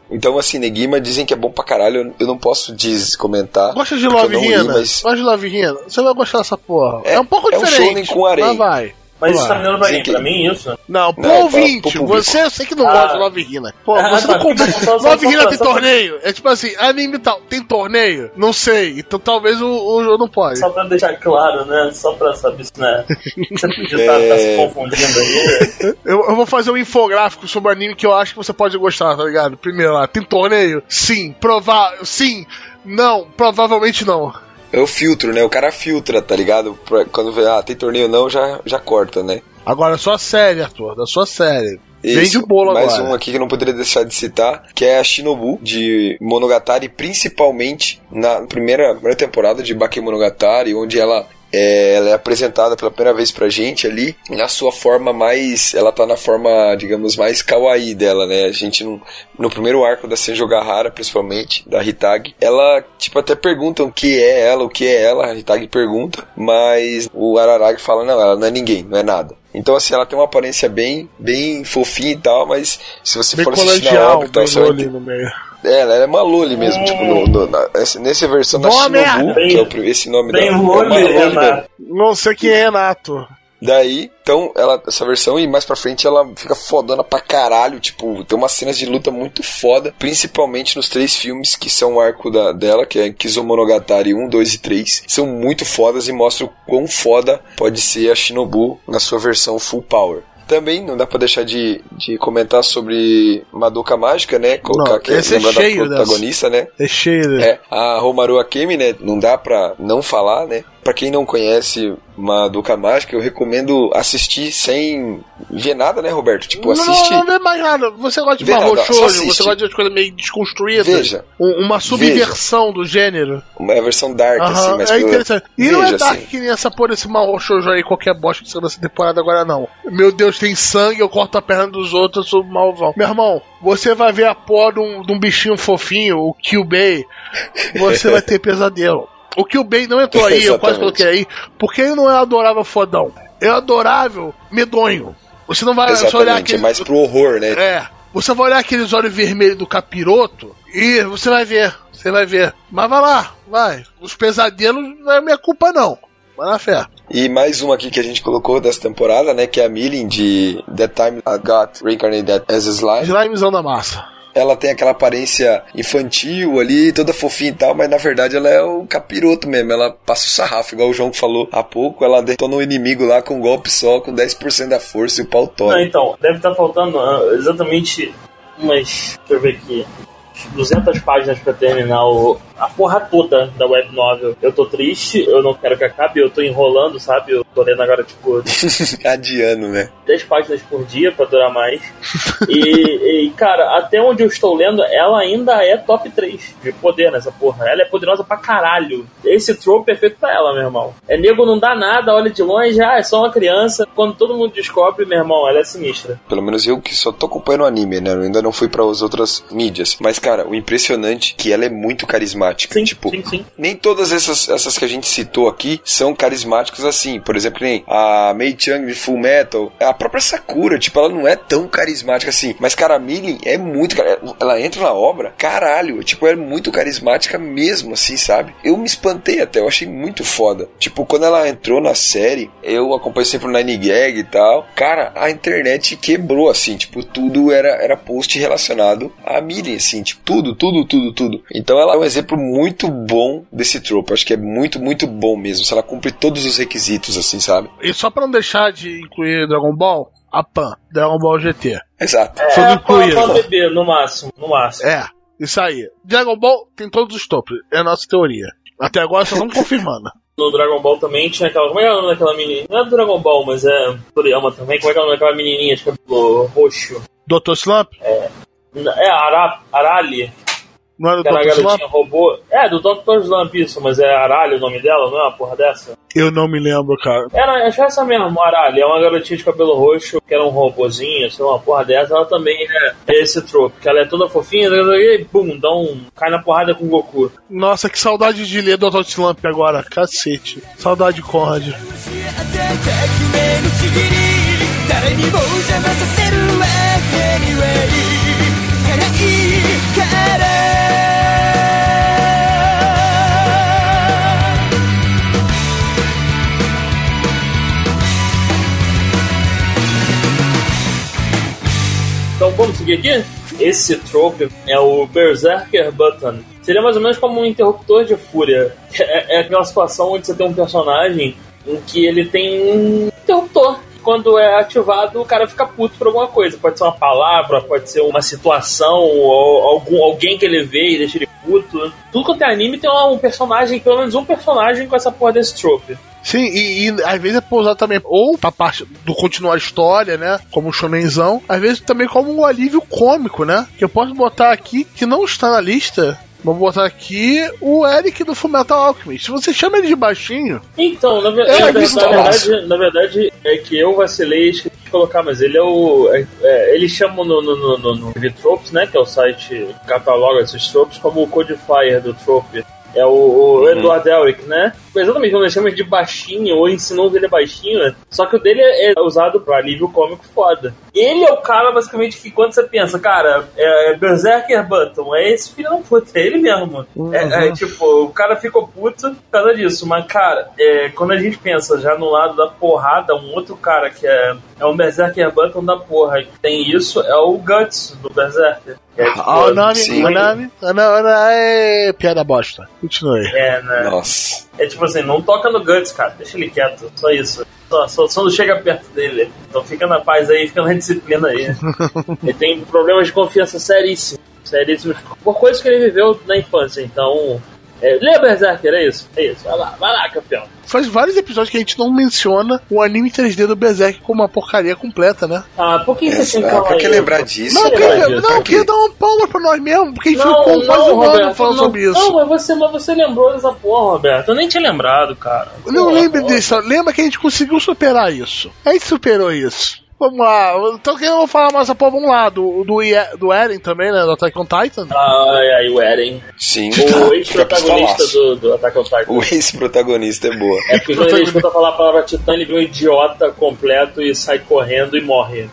Então, assim, Negima dizem que é bom pra caralho. eu- não posso diz, comentar. Gosta de Love li, Hina? mas- Gosta de Love Hina? Você vai gostar dessa porra. É, É- um pouco é um diferente. shounen com harém. Mas vai. Mas Vai. isso tá mirando pra quem? que- Pra mim, isso? Não, pro Não, ouvinte, você eu sei que não Ah. gosta de Love Hina. Pô, Ah, você tá, não só- só- Love Hina tem torneio? É tipo assim, anime tal, tem torneio? Não sei, então talvez o, o jogo não pode. Só pra deixar claro, né? Só pra saber se né? Você podia estar É. se confundindo aí. Eu, eu vou fazer um infográfico sobre o anime que eu acho que você pode gostar, tá ligado? Primeiro lá, tem torneio? Sim. Provável. Sim. Não. Provavelmente não. É o filtro, né? O cara filtra, tá ligado? Pra- quando vê, ah, tem torneio não, já, já corta, né? Agora, sua série, Arthur, da sua série. Vende Isso. o bolo Mais agora. um aqui que eu não poderia deixar de citar, que é a Shinobu, de Monogatari, principalmente na primeira, primeira temporada de Bakemonogatari, onde ela é, ela é apresentada pela primeira vez pra gente ali, na sua forma mais. Ela tá na forma, digamos, mais kawaii dela, né? A gente não, no primeiro arco da Senjo Gahara, principalmente, da Hitag, ela, tipo, até perguntam o que é ela, o que é ela, a Hitag pergunta, mas o Araragi fala, não, ela não é ninguém, não é nada. Então, assim, ela tem uma aparência bem, bem fofinha e tal, mas se você Bem for assistir na obra e tal, bem você vai meio. É, ela é uma Loli mesmo, tipo, no, no, na, essa- nessa versão da Shinobu, merda! que é o, esse nome Bem da é Loli Renato. mesmo. Não sei quem é Renato. Daí, então, ela, essa versão, e mais pra frente ela fica fodona pra caralho. Tipo, tem umas cenas de luta muito foda, principalmente nos três filmes que são o arco da, dela, que é Kizomonogatari 1, 2 e 3. São muito fodas e mostram quão foda pode ser a Shinobu na sua versão full power. Também não dá pra deixar de, de comentar sobre Madoka Mágica, né? Colocar Não, aqui esse é da cheio protagonista, né? É cheio. É, a Romaru Akemi, né? Não dá pra não falar, né? Pra quem não conhece, uma Duca Mágica, eu recomendo assistir sem ver nada, né, Roberto? Tipo, assiste. Não, não vê mais nada. Você gosta de Vê você gosta de coisa meio desconstruída. Veja. Um- uma subversão do gênero. Uma versão dark, assim, Aham, mas é pelo- interessante. E não é Veja, dark assim. que nem essa porra desse Marro Shoujo aí, qualquer bosta que saiu dessa temporada agora, não. Meu Deus, tem sangue, eu corto a perna dos outros, eu sou malvão. Meu irmão, você vai ver a porra de um, de um bichinho fofinho, o Kyubey, você vai ter pesadelo. O Kyubey não entrou aí, eu quase Exatamente. coloquei aí, porque ele não é adorável fodão. É adorável medonho. Você não vai só olhar Exatamente, é aquele... mais pro horror, né? É. Você vai olhar aqueles olhos vermelhos do capiroto e você vai ver. Você vai ver. Mas vai lá, vai. Os pesadelos não é minha culpa, não. Vai na fé. E mais uma aqui que a gente colocou dessa temporada, né? Que é a Millie de That Time I Got Reincarnated as Slime. Slimezão da massa. Ela tem aquela aparência infantil ali, toda fofinha e tal, mas na verdade ela é o capiroto mesmo. Ela passa o sarrafo, igual o João falou há pouco. Ela detona o inimigo lá com um golpe só, com 10% da força e o pau tora. então, deve estar faltando ah, exatamente umas. Deixa eu ver aqui. 200 páginas pra terminar o, a porra toda da web novel. Eu tô triste, eu não quero que acabe, eu tô enrolando, sabe? Eu tô lendo agora, tipo, Adiano, né? 10 páginas por dia pra durar mais. E, e, cara, até onde eu estou lendo, ela ainda é top 3 de poder nessa porra. Ela é poderosa pra caralho. Esse trope é feito pra ela, meu irmão. É nego não dá nada, olha de longe, ah, é só uma criança. Quando todo mundo descobre, meu irmão, ela é sinistra. Pelo menos eu que só tô acompanhando o anime, né? Eu ainda não fui para as outras mídias. Mas, cara, o impressionante é que ela é muito carismática. Sim, tipo, sim, sim. nem todas essas, essas que a gente citou aqui são carismáticas assim. Por exemplo, nem a Mei Chang de Full Metal. A própria Sakura, tipo, ela não é tão carismática assim. Mas, cara, a Millie é muito. Ela entra na obra, caralho. Tipo, é muito carismática mesmo, assim, sabe? Eu me espantei até, eu achei muito foda. Tipo, quando ela entrou na série, eu acompanhei sempre o Nine Gag e tal. Cara, a internet quebrou, assim. Tipo, tudo era, era post relacionado a Millie, assim. Tipo, tudo, tudo, tudo, tudo. Então ela é um exemplo muito bom desse tropo. Acho que é muito, muito bom mesmo. Se ela cumpre todos os requisitos, assim, sabe? E só pra não deixar de incluir Dragon Ball, a Pan, Dragon Ball GT. Exato. Tudo É, incluído. pra, pra beber, no máximo, no máximo. É, isso aí. Dragon Ball tem todos os topos, é a nossa teoria. Até agora só estamos confirmando. No Dragon Ball também tinha aquela. Como é que é o nome daquela menininha? Não é do Dragon Ball, mas é Toriyama também. Como é que é o nome daquela menininha de cabelo roxo? Dr. Slump? É Ara, Arali, Não era do que era a Dr. Slump? garotinha robô. É, do Dr. Slump isso, mas é Arali o nome dela, não é uma porra dessa? Eu não me lembro, cara. Era, acho que é essa mesmo, Arali. É uma garotinha de cabelo roxo que era um robôzinho, sei lá, uma porra dessa. Ela também é, é esse trope, que ela é toda fofinha e bum, dá um. cai na porrada com o Goku. Nossa, que saudade de ler Dr. Slump agora. Cacete. Saudade de Conrad. 教えて革命のちぎり誰にも邪魔させるわ Anyway 辛いから「 Então vamos seguir aqui? Esse trope é o Berserker Button. Seria mais ou menos como um interruptor de fúria. É, é aquela situação onde você tem um personagem em que ele tem um interruptor. quando é ativado, o cara fica puto por alguma coisa. Pode ser uma palavra, pode ser uma situação, ou algum, alguém que ele vê e deixa ele puto. Tudo quanto é anime tem um personagem, pelo menos um personagem com essa porra desse trope. Sim, e, e às vezes é pousar também, ou pra parte do continuar a história, né? Como um shonenzão, às vezes também como um alívio cômico, né? Que eu posso botar aqui, que não está na lista, vamos botar aqui o Eric do Fullmetal Alchemist. Se você chama ele de baixinho, Então, na, É, na tá verdade, na verdade, é que eu vacilei e esqueci de colocar, mas ele é o. é- é, eles chamam no, no, no, no, no Tropes, né? Que é o site que cataloga esses tropes, como o codifier do trope. É o, o Edward Elric, né? Exatamente, quando eles chamam ele de baixinho, ou ensinou que ele é baixinho, né? Só que o dele é é usado pra alívio cômico foda. Ele é o cara, basicamente, que quando você pensa, cara, é Berserker Button, é esse filho da puta, é ele mesmo. É, é, tipo, o cara ficou puto por causa disso, mas, cara, é, quando a gente pensa já no lado da porrada, um outro cara que é, é um Berserker Button da porra, que tem isso, é o Guts do Berserker. É, tipo, Ah, o nome, sim. o nome, o nome é piada bosta. Continue. É, né? Nossa. É tipo assim, não toca no Guts, cara, deixa ele quieto, só isso. Só, só, só não chega perto dele. Então fica na paz aí, fica na disciplina aí. ele tem problemas de confiança seríssimos. Seríssimos. Por coisas que ele viveu na infância, então. É, lê Berserker, é isso. É isso. Vai lá, vai lá, campeão. faz vários episódios que a gente não menciona o anime 3D do Berserk como uma porcaria completa, né? Ah, por que você tinha que falar pra que isso? lembrar disso? Não, Você queria, lembra disso? não, queria dar uma palma pra nós mesmo, porque a gente Não, ficou quase um ano falando não, sobre isso. Não, mas você, mas você lembrou dessa porra, Roberto. Eu nem tinha lembrado, cara. Não porra. disso, lembra que a gente conseguiu superar isso. A gente superou isso. Vamos lá, então que eu vou falar mais a porra, vamos lá, do, do, do Eren também, né, do Attack on Titan. Ai, ai, o Eren. Sim. O Fica ex-protagonista do, do Attack on Titan. O ex-protagonista é boa. É porque quando ele escuta falar a palavra titã, ele vê um idiota completo e sai correndo e morre.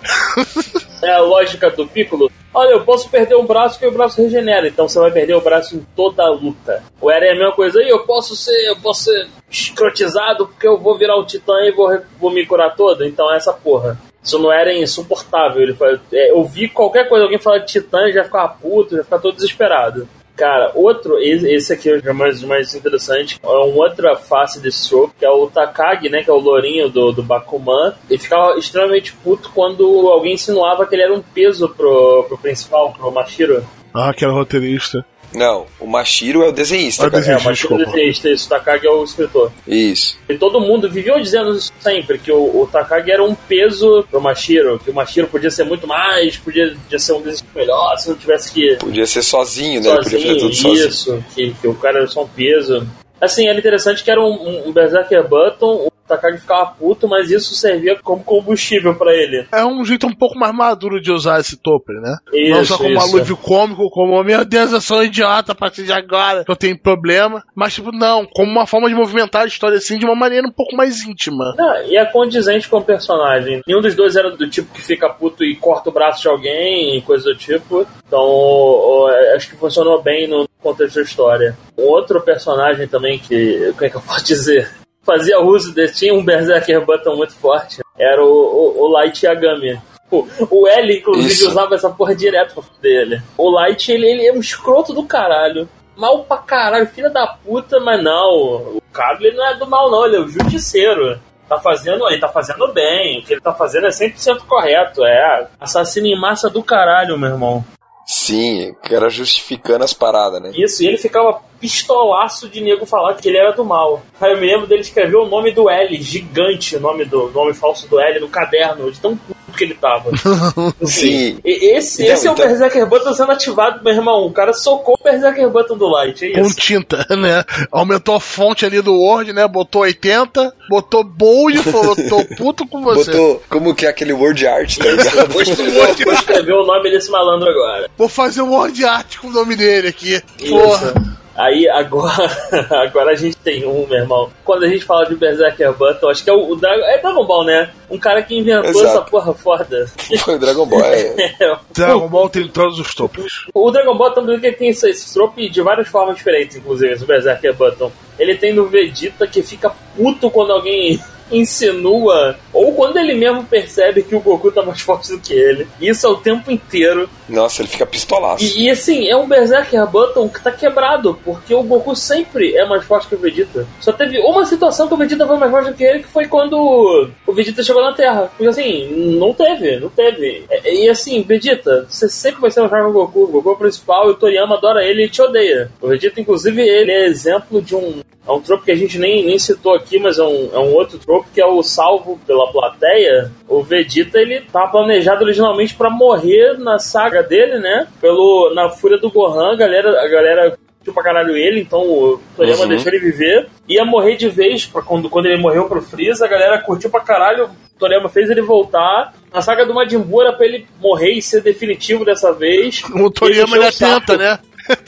é a lógica do Piccolo. Olha, eu posso perder um braço que o braço regenera, então você vai perder o braço em toda a luta. O Eren é a mesma coisa aí, eu posso ser, eu posso ser escrotizado porque eu vou virar o titã e vou, vou me curar todo, então é essa porra. Isso Eren é insuportável. Ele fala, é, eu vi qualquer coisa, alguém falar de titã, já ficava puto, já ficava todo desesperado. Cara, outro, esse aqui é o mais, mais interessante, é uma outra face desse trope, que é o Takagi, né, que é o lourinho do, do Bakuman. Ele ficava extremamente puto quando alguém insinuava que ele era um peso pro, pro principal, pro Mashiro. Ah, que era roteirista. Não, o Mashiro é o desenhista, É o cara. É, desenhista. o Mashiro desculpa. desenhista, isso, o Takagi é o escritor. Isso. E todo mundo vivia dizendo isso sempre, que o, o Takagi era um peso pro Mashiro, que o Mashiro podia ser muito mais, podia, podia ser um desenho melhor, se não tivesse que Podia ser sozinho, né? Ele podia fazer sozinho, tudo sozinho. isso, que, que o cara era só um peso. Assim, era interessante que era um, um, um Berserker Button, o Takagi ficava puto, mas isso servia como combustível pra ele. É um jeito um pouco mais maduro de usar esse topper, né? não Isso, só como isso. alívio cômico, como, meu Deus, eu sou um idiota a partir de agora, que eu tenho problema. Mas, tipo, não, como uma forma de movimentar a história assim de uma maneira um pouco mais íntima. Não, e é condizente com o personagem. Nenhum dos dois era do tipo que fica puto e corta o braço de alguém e coisa do tipo. Então, ó, acho que funcionou bem no contexto da história. Outro personagem também que, o que é que eu posso dizer? Fazia uso desse, tinha um Berserker Button muito forte. Era o, o, o Light Yagami. O, o L, inclusive, Isso. usava essa porra direto pra fuder ele. O Light, ele, ele é um escroto do caralho. Mal pra caralho, filha da puta, mas não. O Cable ele não é do mal, não, ele é o justiceiro. Tá fazendo, ele tá fazendo bem. O que ele tá fazendo é 100% correto. É assassino em massa do caralho, meu irmão. Sim, o cara justificando as paradas, né? Isso, e ele ficava pistolaço de nego falar que ele era do mal. Aí eu me lembro dele escrever o nome do L, gigante, o nome do nome falso do L no caderno, de tão puto que ele tava. Sim. E Esse, Então, esse é o então- Berserker Button sendo ativado, meu irmão. O cara socou o Berserker Button do Light, é Com isso. tinta, né? Aumentou a fonte ali do Word, né? Botou 80, botou bold e falou, tô puto com você. Botou como que é aquele word art, tá ligado? Vou escrever, o nome desse malandro agora. Vou fazer um word art com o nome dele aqui. Porra. Aí agora, agora a gente tem um, meu irmão. Quando a gente fala de Berserker Button, acho que é o, o Dragon, é Dragon Ball, né? Um cara que inventou Exato. essa porra foda. Foi o Dragon Ball, é. Dragon Ball tem todos os topos. O Dragon Ball também que tem esse, esse trope de várias formas diferentes, inclusive, esse Berserker Button. Ele tem no Vegeta que fica puto quando alguém insinua, ou quando ele mesmo percebe que o Goku tá mais forte do que ele. Isso é o tempo inteiro. Nossa, ele fica pistolaço. E, e, assim, é um Berserker Button que tá quebrado, porque o Goku sempre é mais forte que o Vegeta. Só teve uma situação que o Vegeta foi mais forte do que ele, que foi quando o Vegeta chegou na Terra. Porque assim, não teve, não teve. E, e, assim, Vegeta, você sempre vai ser mais forte que o Goku. O Goku é o principal e o Toriyama adora ele e te odeia. O Vegeta, inclusive, ele é exemplo de um. É um trope que a gente nem, nem citou aqui, mas é um, é um outro trope que é o salvo pela plateia. O Vegeta, ele tá planejado originalmente pra morrer na saga dele, né? Pelo, na Fúria do Gohan, a galera, a galera curtiu pra caralho ele, então o Toriyama Uhum. deixou ele viver. Ia morrer de vez, pra quando, quando ele morreu pro Freeza, a galera curtiu pra caralho. O Toriyama fez ele voltar. Na saga do Majin Buu era pra ele morrer e ser definitivo dessa vez. O Toriyama Ele ainda encheu o saco. tenta, né?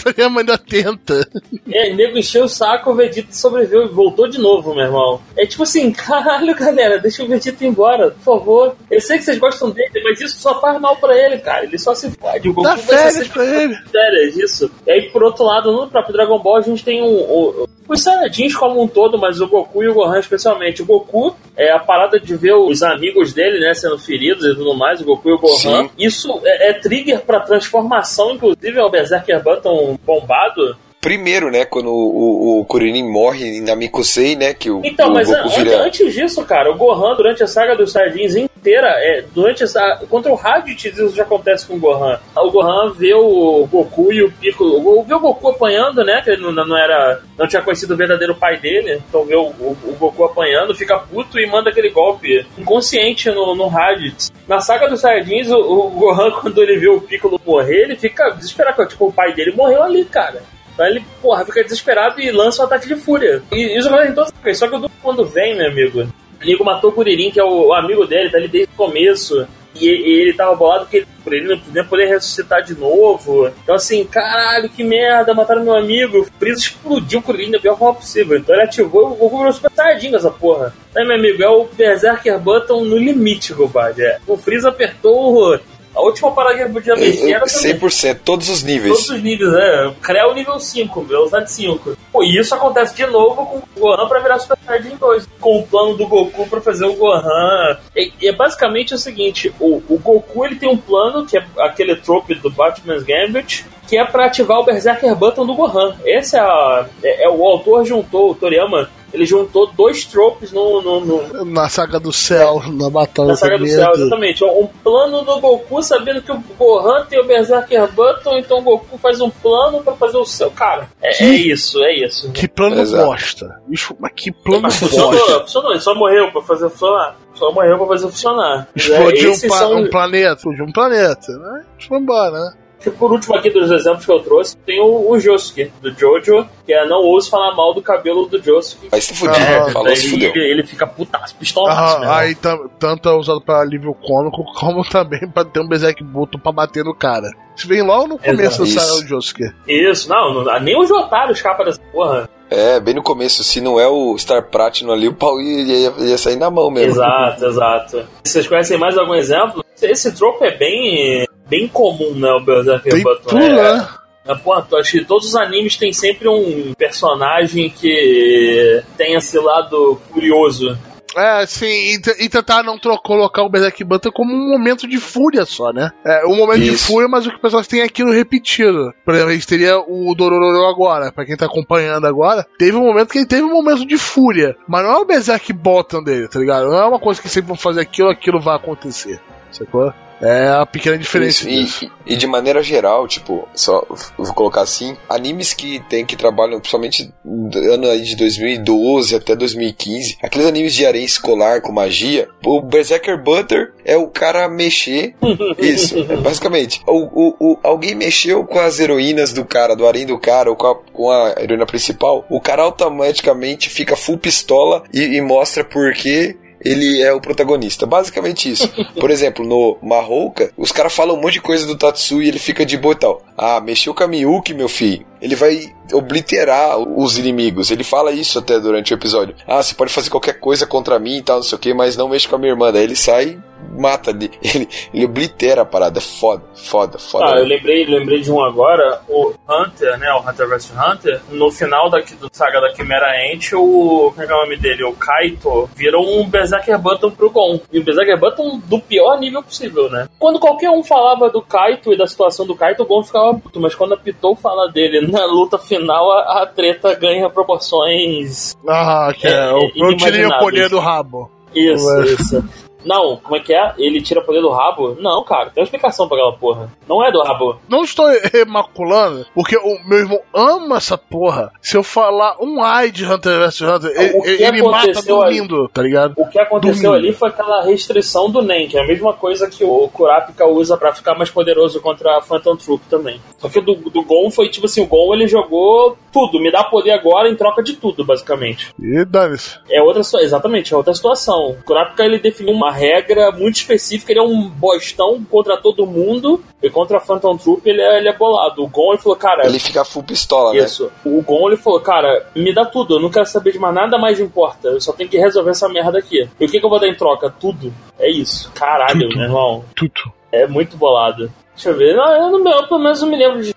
Toriyama ainda tenta. É, o nego encheu o saco, o Vegeta sobreviveu e voltou de novo, meu irmão. É tipo assim, caralho, galera, deixa o Vegeta ir embora, por favor. Eu sei que vocês gostam dele, mas isso só faz mal pra ele, cara. Ele só se fode. O Goku Dá férias pra ele. férias, isso. E aí, por outro lado, no próprio Dragon Ball, a gente tem um, o- os Saiyajins como um todo, mas o Goku e o Gohan especialmente. O Goku, é a parada de ver os amigos dele, né, sendo feridos e tudo mais, o Goku e o Gohan. Sim. Isso é, é trigger pra transformação, inclusive, é o Berserker Button bombado. Primeiro, né, quando o, o, o Kuririn morre na Mikusei, né, que o, Então, o mas Goku an- vira... antes disso, cara, o Gohan, durante a saga dos Saiyajins inteira, é, durante essa. Contra o Raditz, isso já acontece com o Gohan. O Gohan vê o Goku e o Piccolo. Vê o Goku apanhando, né? Que ele não, não era. Não tinha conhecido o verdadeiro pai dele. Então vê o, o, o Goku apanhando, fica puto e manda aquele golpe inconsciente no, no Raditz. Na saga dos Saiyajins, o, o Gohan, quando ele vê o Piccolo morrer, ele fica desesperado. Tipo, o pai dele morreu ali, cara. Então ele, porra, fica desesperado e lança um ataque de fúria. E isso acontece em todas as. Só que o Goku, quando vem, meu amigo, o Nigo matou o Kuririn, que é o, amigo dele, tá ali desde o começo. E, e ele tava bolado que ele, ele não podia poder ressuscitar de novo. Então, assim, caralho, que merda, mataram meu amigo. O Freeza explodiu o Kuririn da pior forma possível. Então ele ativou o Goku virou super com essa porra. Aí, meu amigo, é o Berserker Button no limite, Gobad. É. O Freeza apertou a última parada que ele podia mexer era também. 100%, todos os níveis. Todos os níveis, é. Criar o nível 5, velocidade 5. Pô, e isso acontece de novo com o Gohan pra virar Super Saiyajin 2. Com o plano do Goku pra fazer o Gohan. E, e é basicamente o seguinte: o, o Goku ele tem um plano, que é aquele trope do Batman's Gambit, que é pra ativar o Berserker Button do Gohan. Esse é, a, é, é o autor juntou, o Toriyama ele juntou dois tropes no, no, no, Na saga do céu, na batalha na saga do céu, exatamente. Um plano do Goku sabendo que o Gohan tem o Berserker Button, então o Goku faz um plano pra fazer o céu. Cara, é, Que- é isso, é isso. Que plano Exato. bosta. Isso, mas que plano Mas funcionou, bosta. funcionou, ele só morreu pra fazer funcionar. Só morreu pra fazer funcionar. Explodiu um, Esses pa- são- um planeta, explodiu um planeta, né? Foi embora, né? Por último aqui dos exemplos que eu trouxe, tem o, o Josuke, do Jojo, que é não ouço falar mal do cabelo do Josuke. Aí se fudiu, Ah, falou, se ele, fudeu. ele, ele fica putaço, pistolaço, Ah, aí tanto é usado pra alívio cômico, como também pra ter um Berserk Button pra bater no cara. Isso vem logo no começo Exato. do Josuke. Isso, não, não, nem os otários escapa dessa porra. É, bem no começo, se não é o Star Platinum ali, o pau ia, ia- ia sair na mão mesmo. Exato, exato. Vocês conhecem mais algum exemplo? Esse trope é bem, bem comum, né? O Berserker Tem Button. tudo, é, né? é, pô, acho que todos os animes têm sempre um personagem que tem esse lado furioso. É, sim, e, e tentar não colocar o Berserk Button como um momento de fúria só, né? É, um momento de Isso. fúria, mas o que o pessoal tem é aquilo repetido. Por exemplo, a gente teria o Dorororo agora, pra quem tá acompanhando agora. Teve um momento que ele teve um momento de fúria, mas não é o Berserk Button dele, tá ligado? Não é uma coisa que sempre vão fazer aquilo, aquilo vai acontecer. Sacou? É a pequena diferença Isso, e, e de maneira geral, tipo, só vou colocar assim, animes que tem que trabalham principalmente do ano aí de 2012 até 2015, aqueles animes de areia escolar com magia, o Berserker Butter é o cara mexer, isso, é basicamente. O, o, o- alguém mexeu com as heroínas do cara, do harém do cara, ou com a, com a heroína principal, o cara automaticamente fica full pistola e, e mostra por que ele é o protagonista. Basicamente isso. Por exemplo, no Mahouka, os caras falam um monte de coisa do Tatsu e ele fica de boa e tal. Ah, mexeu com a Miyuki, meu filho. Ele vai obliterar os inimigos. Ele fala isso até durante o episódio. Ah, você pode fazer qualquer coisa contra mim e tal, não sei o que, mas não mexe com a minha irmã. Daí ele sai mata ele, ele, ele oblitera a parada. É foda, foda, foda. Ah, eu lembrei, lembrei de um agora, o Hunter, né? O Hunter vs Hunter. No final da do saga da Chimera Ant, o. Como é que é o nome dele? O Kaito virou um Berserker Button pro Gon. E o Berserker Button do pior nível possível, né? Quando qualquer um falava do Kaito e da situação do Kaito, o Gon ficava puto. Mas quando a Pitou fala dele na luta final, a, a treta ganha proporções. Ah, que é, É, eu, tirei o poder do rabo. Isso, Ué. isso. Não, como é que é? Ele tira poder do rabo? Não, cara, tem uma explicação pra aquela porra. Não é do rabo. Não estou remaculando, porque o meu irmão ama essa porra. Se eu falar um ai de Hunter vs Hunter, ele, ele mata dormindo, tá ligado? O que aconteceu Domingo. ali foi aquela restrição do Nen, que é a mesma coisa que o Kurapika usa pra ficar mais poderoso contra a Phantom Troop também. Só que o do, do Gon foi tipo assim, o Gon ele jogou tudo, me dá poder agora em troca de tudo, basicamente. E dane-se. É outra exatamente, é outra situação. O Kurapika ele definiu uma regra muito específica, ele é um bostão contra todo mundo, e contra a Phantom Troop ele é, ele é bolado. O Gon ele falou, cara, Ele fica full pistola, né? isso. O Gon ele falou, cara, me dá tudo, eu não quero saber de mais nada mais importa. Eu só tenho que resolver essa merda aqui. E o que, que eu vou dar em troca? Tudo. É isso. Caralho, Tudo. meu irmão. Tudo. É muito bolado. Deixa eu ver. Não, eu, não, eu pelo menos não me lembro de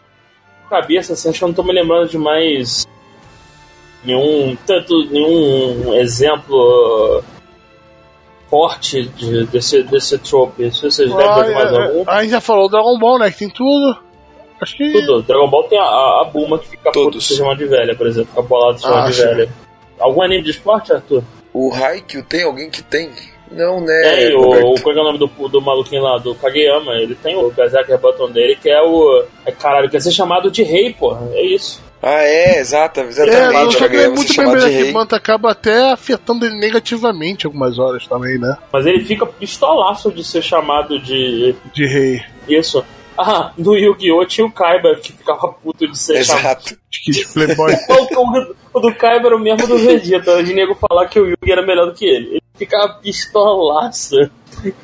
cabeça, assim, acho que eu não tô me lembrando de mais nenhum. Tanto nenhum exemplo forte de- desse, desse trope. Se vocês lembram de mais Ah, algum. é, a gente já falou Dragon Ball, né? Que tem tudo. Acho que. Tudo. Dragon Ball tem a, a, a Bulma que fica puta Todos. se chama de velha, por exemplo. Fica bolado se chama Ah, de velha. Algum anime de esporte, Arthur? O Haikyuu tem alguém que tem? Não, né? Tem o, o. Qual é o nome do, do maluquinho lá, do Kageyama? Ele tem o Berserker Button dele, que é o. É, caralho, quer ser chamado de rei, porra. É isso. Ah, é, exato, É, exatamente. que ganhar é muito bem que. Manta acaba até afetando ele negativamente algumas horas também, né? Mas ele fica pistolaço de ser chamado de. De rei. Isso. Ah, no Yu-Gi-Oh! tinha o Kaiba que ficava puto de ser chamado. Exato. De que de Playboy. O do Kaiba era o mesmo do Vegeta, de nego falar que o Yugi era melhor do que ele. Ele ficava pistolaço.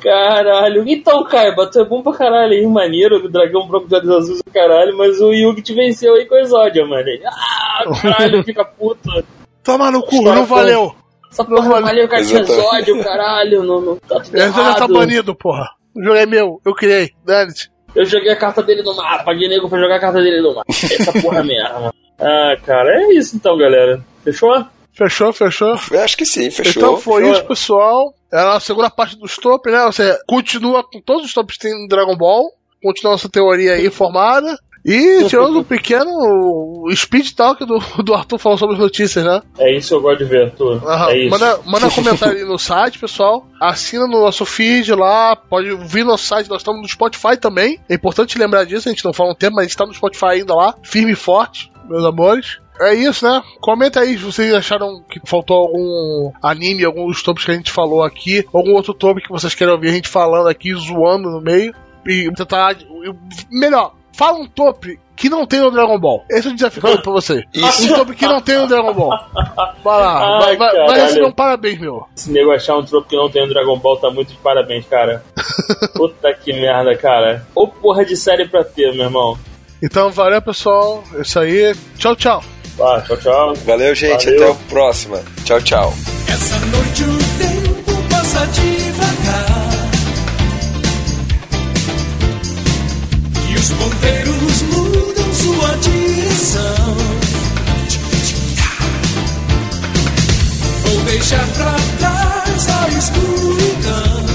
Caralho. Então, Kaiba, tu é bom pra caralho aí, maneiro, o dragão branco de olhos azuis do caralho, mas o Yugi te venceu aí com o Exódia, mano. Ah, caralho, fica puto. Toma no cu, não valeu. Essa porra não valeu, cara, tinha. Exódio, caralho, não, não tá tudo já tá errado. banido, porra. O jogo é meu, eu criei. Dane-se. Eu joguei a carta dele no mar, paguei nego pra jogar a carta dele no mar. Essa porra mesmo. Ah, cara, é isso então, galera. Fechou? Fechou, fechou. Eu acho que sim, fechou. Então foi Fechou. isso, pessoal. Era a segunda parte dos top, né? Você continua com todos os tops que tem no Dragon Ball. Continua essa teoria aí formada. E tirando um pequeno speed talk do, do Arthur falando sobre as notícias, né? É isso que eu gosto de ver. Aham. É isso. Manda, manda comentário aí no site, pessoal. Assina no nosso feed lá. Pode vir no site. Nós estamos no Spotify também. É importante lembrar disso. A gente não fala um tempo, mas a gente está no Spotify ainda lá. Firme e forte, meus amores. É isso, né? Comenta aí se vocês acharam que faltou algum anime, algum dos topos que a gente falou aqui, algum outro top que vocês querem ouvir a gente falando aqui, zoando no meio. E tentar. Melhor, fala um top que não tem no Dragon Ball. Esse é o desafio que eu dou pra você. Isso. Um top que não tem no Dragon Ball. Vai lá, vai, Ai, vai, vai receber um parabéns, meu. Esse nego achar um troco que não tem no Dragon Ball tá muito de parabéns, cara. Puta que merda, cara. Ou porra de série pra ter, meu irmão. Então, valeu, pessoal. É isso aí. Tchau, tchau. Ah, tchau, tchau. Valeu, gente. Valeu. Até a próxima. Tchau, tchau. Essa noite o tempo passa devagar E os ponteiros mudam sua direção Vou deixar pra trás a escuridão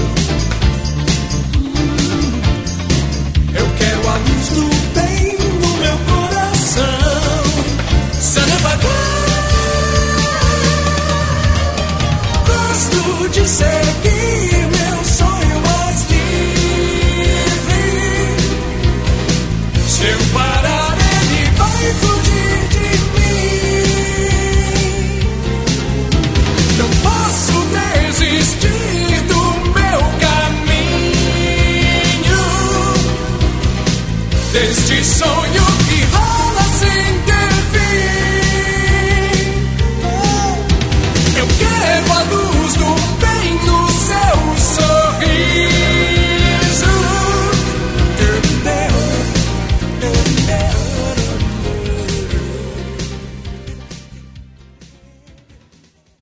Sanabagar Gosto de seguir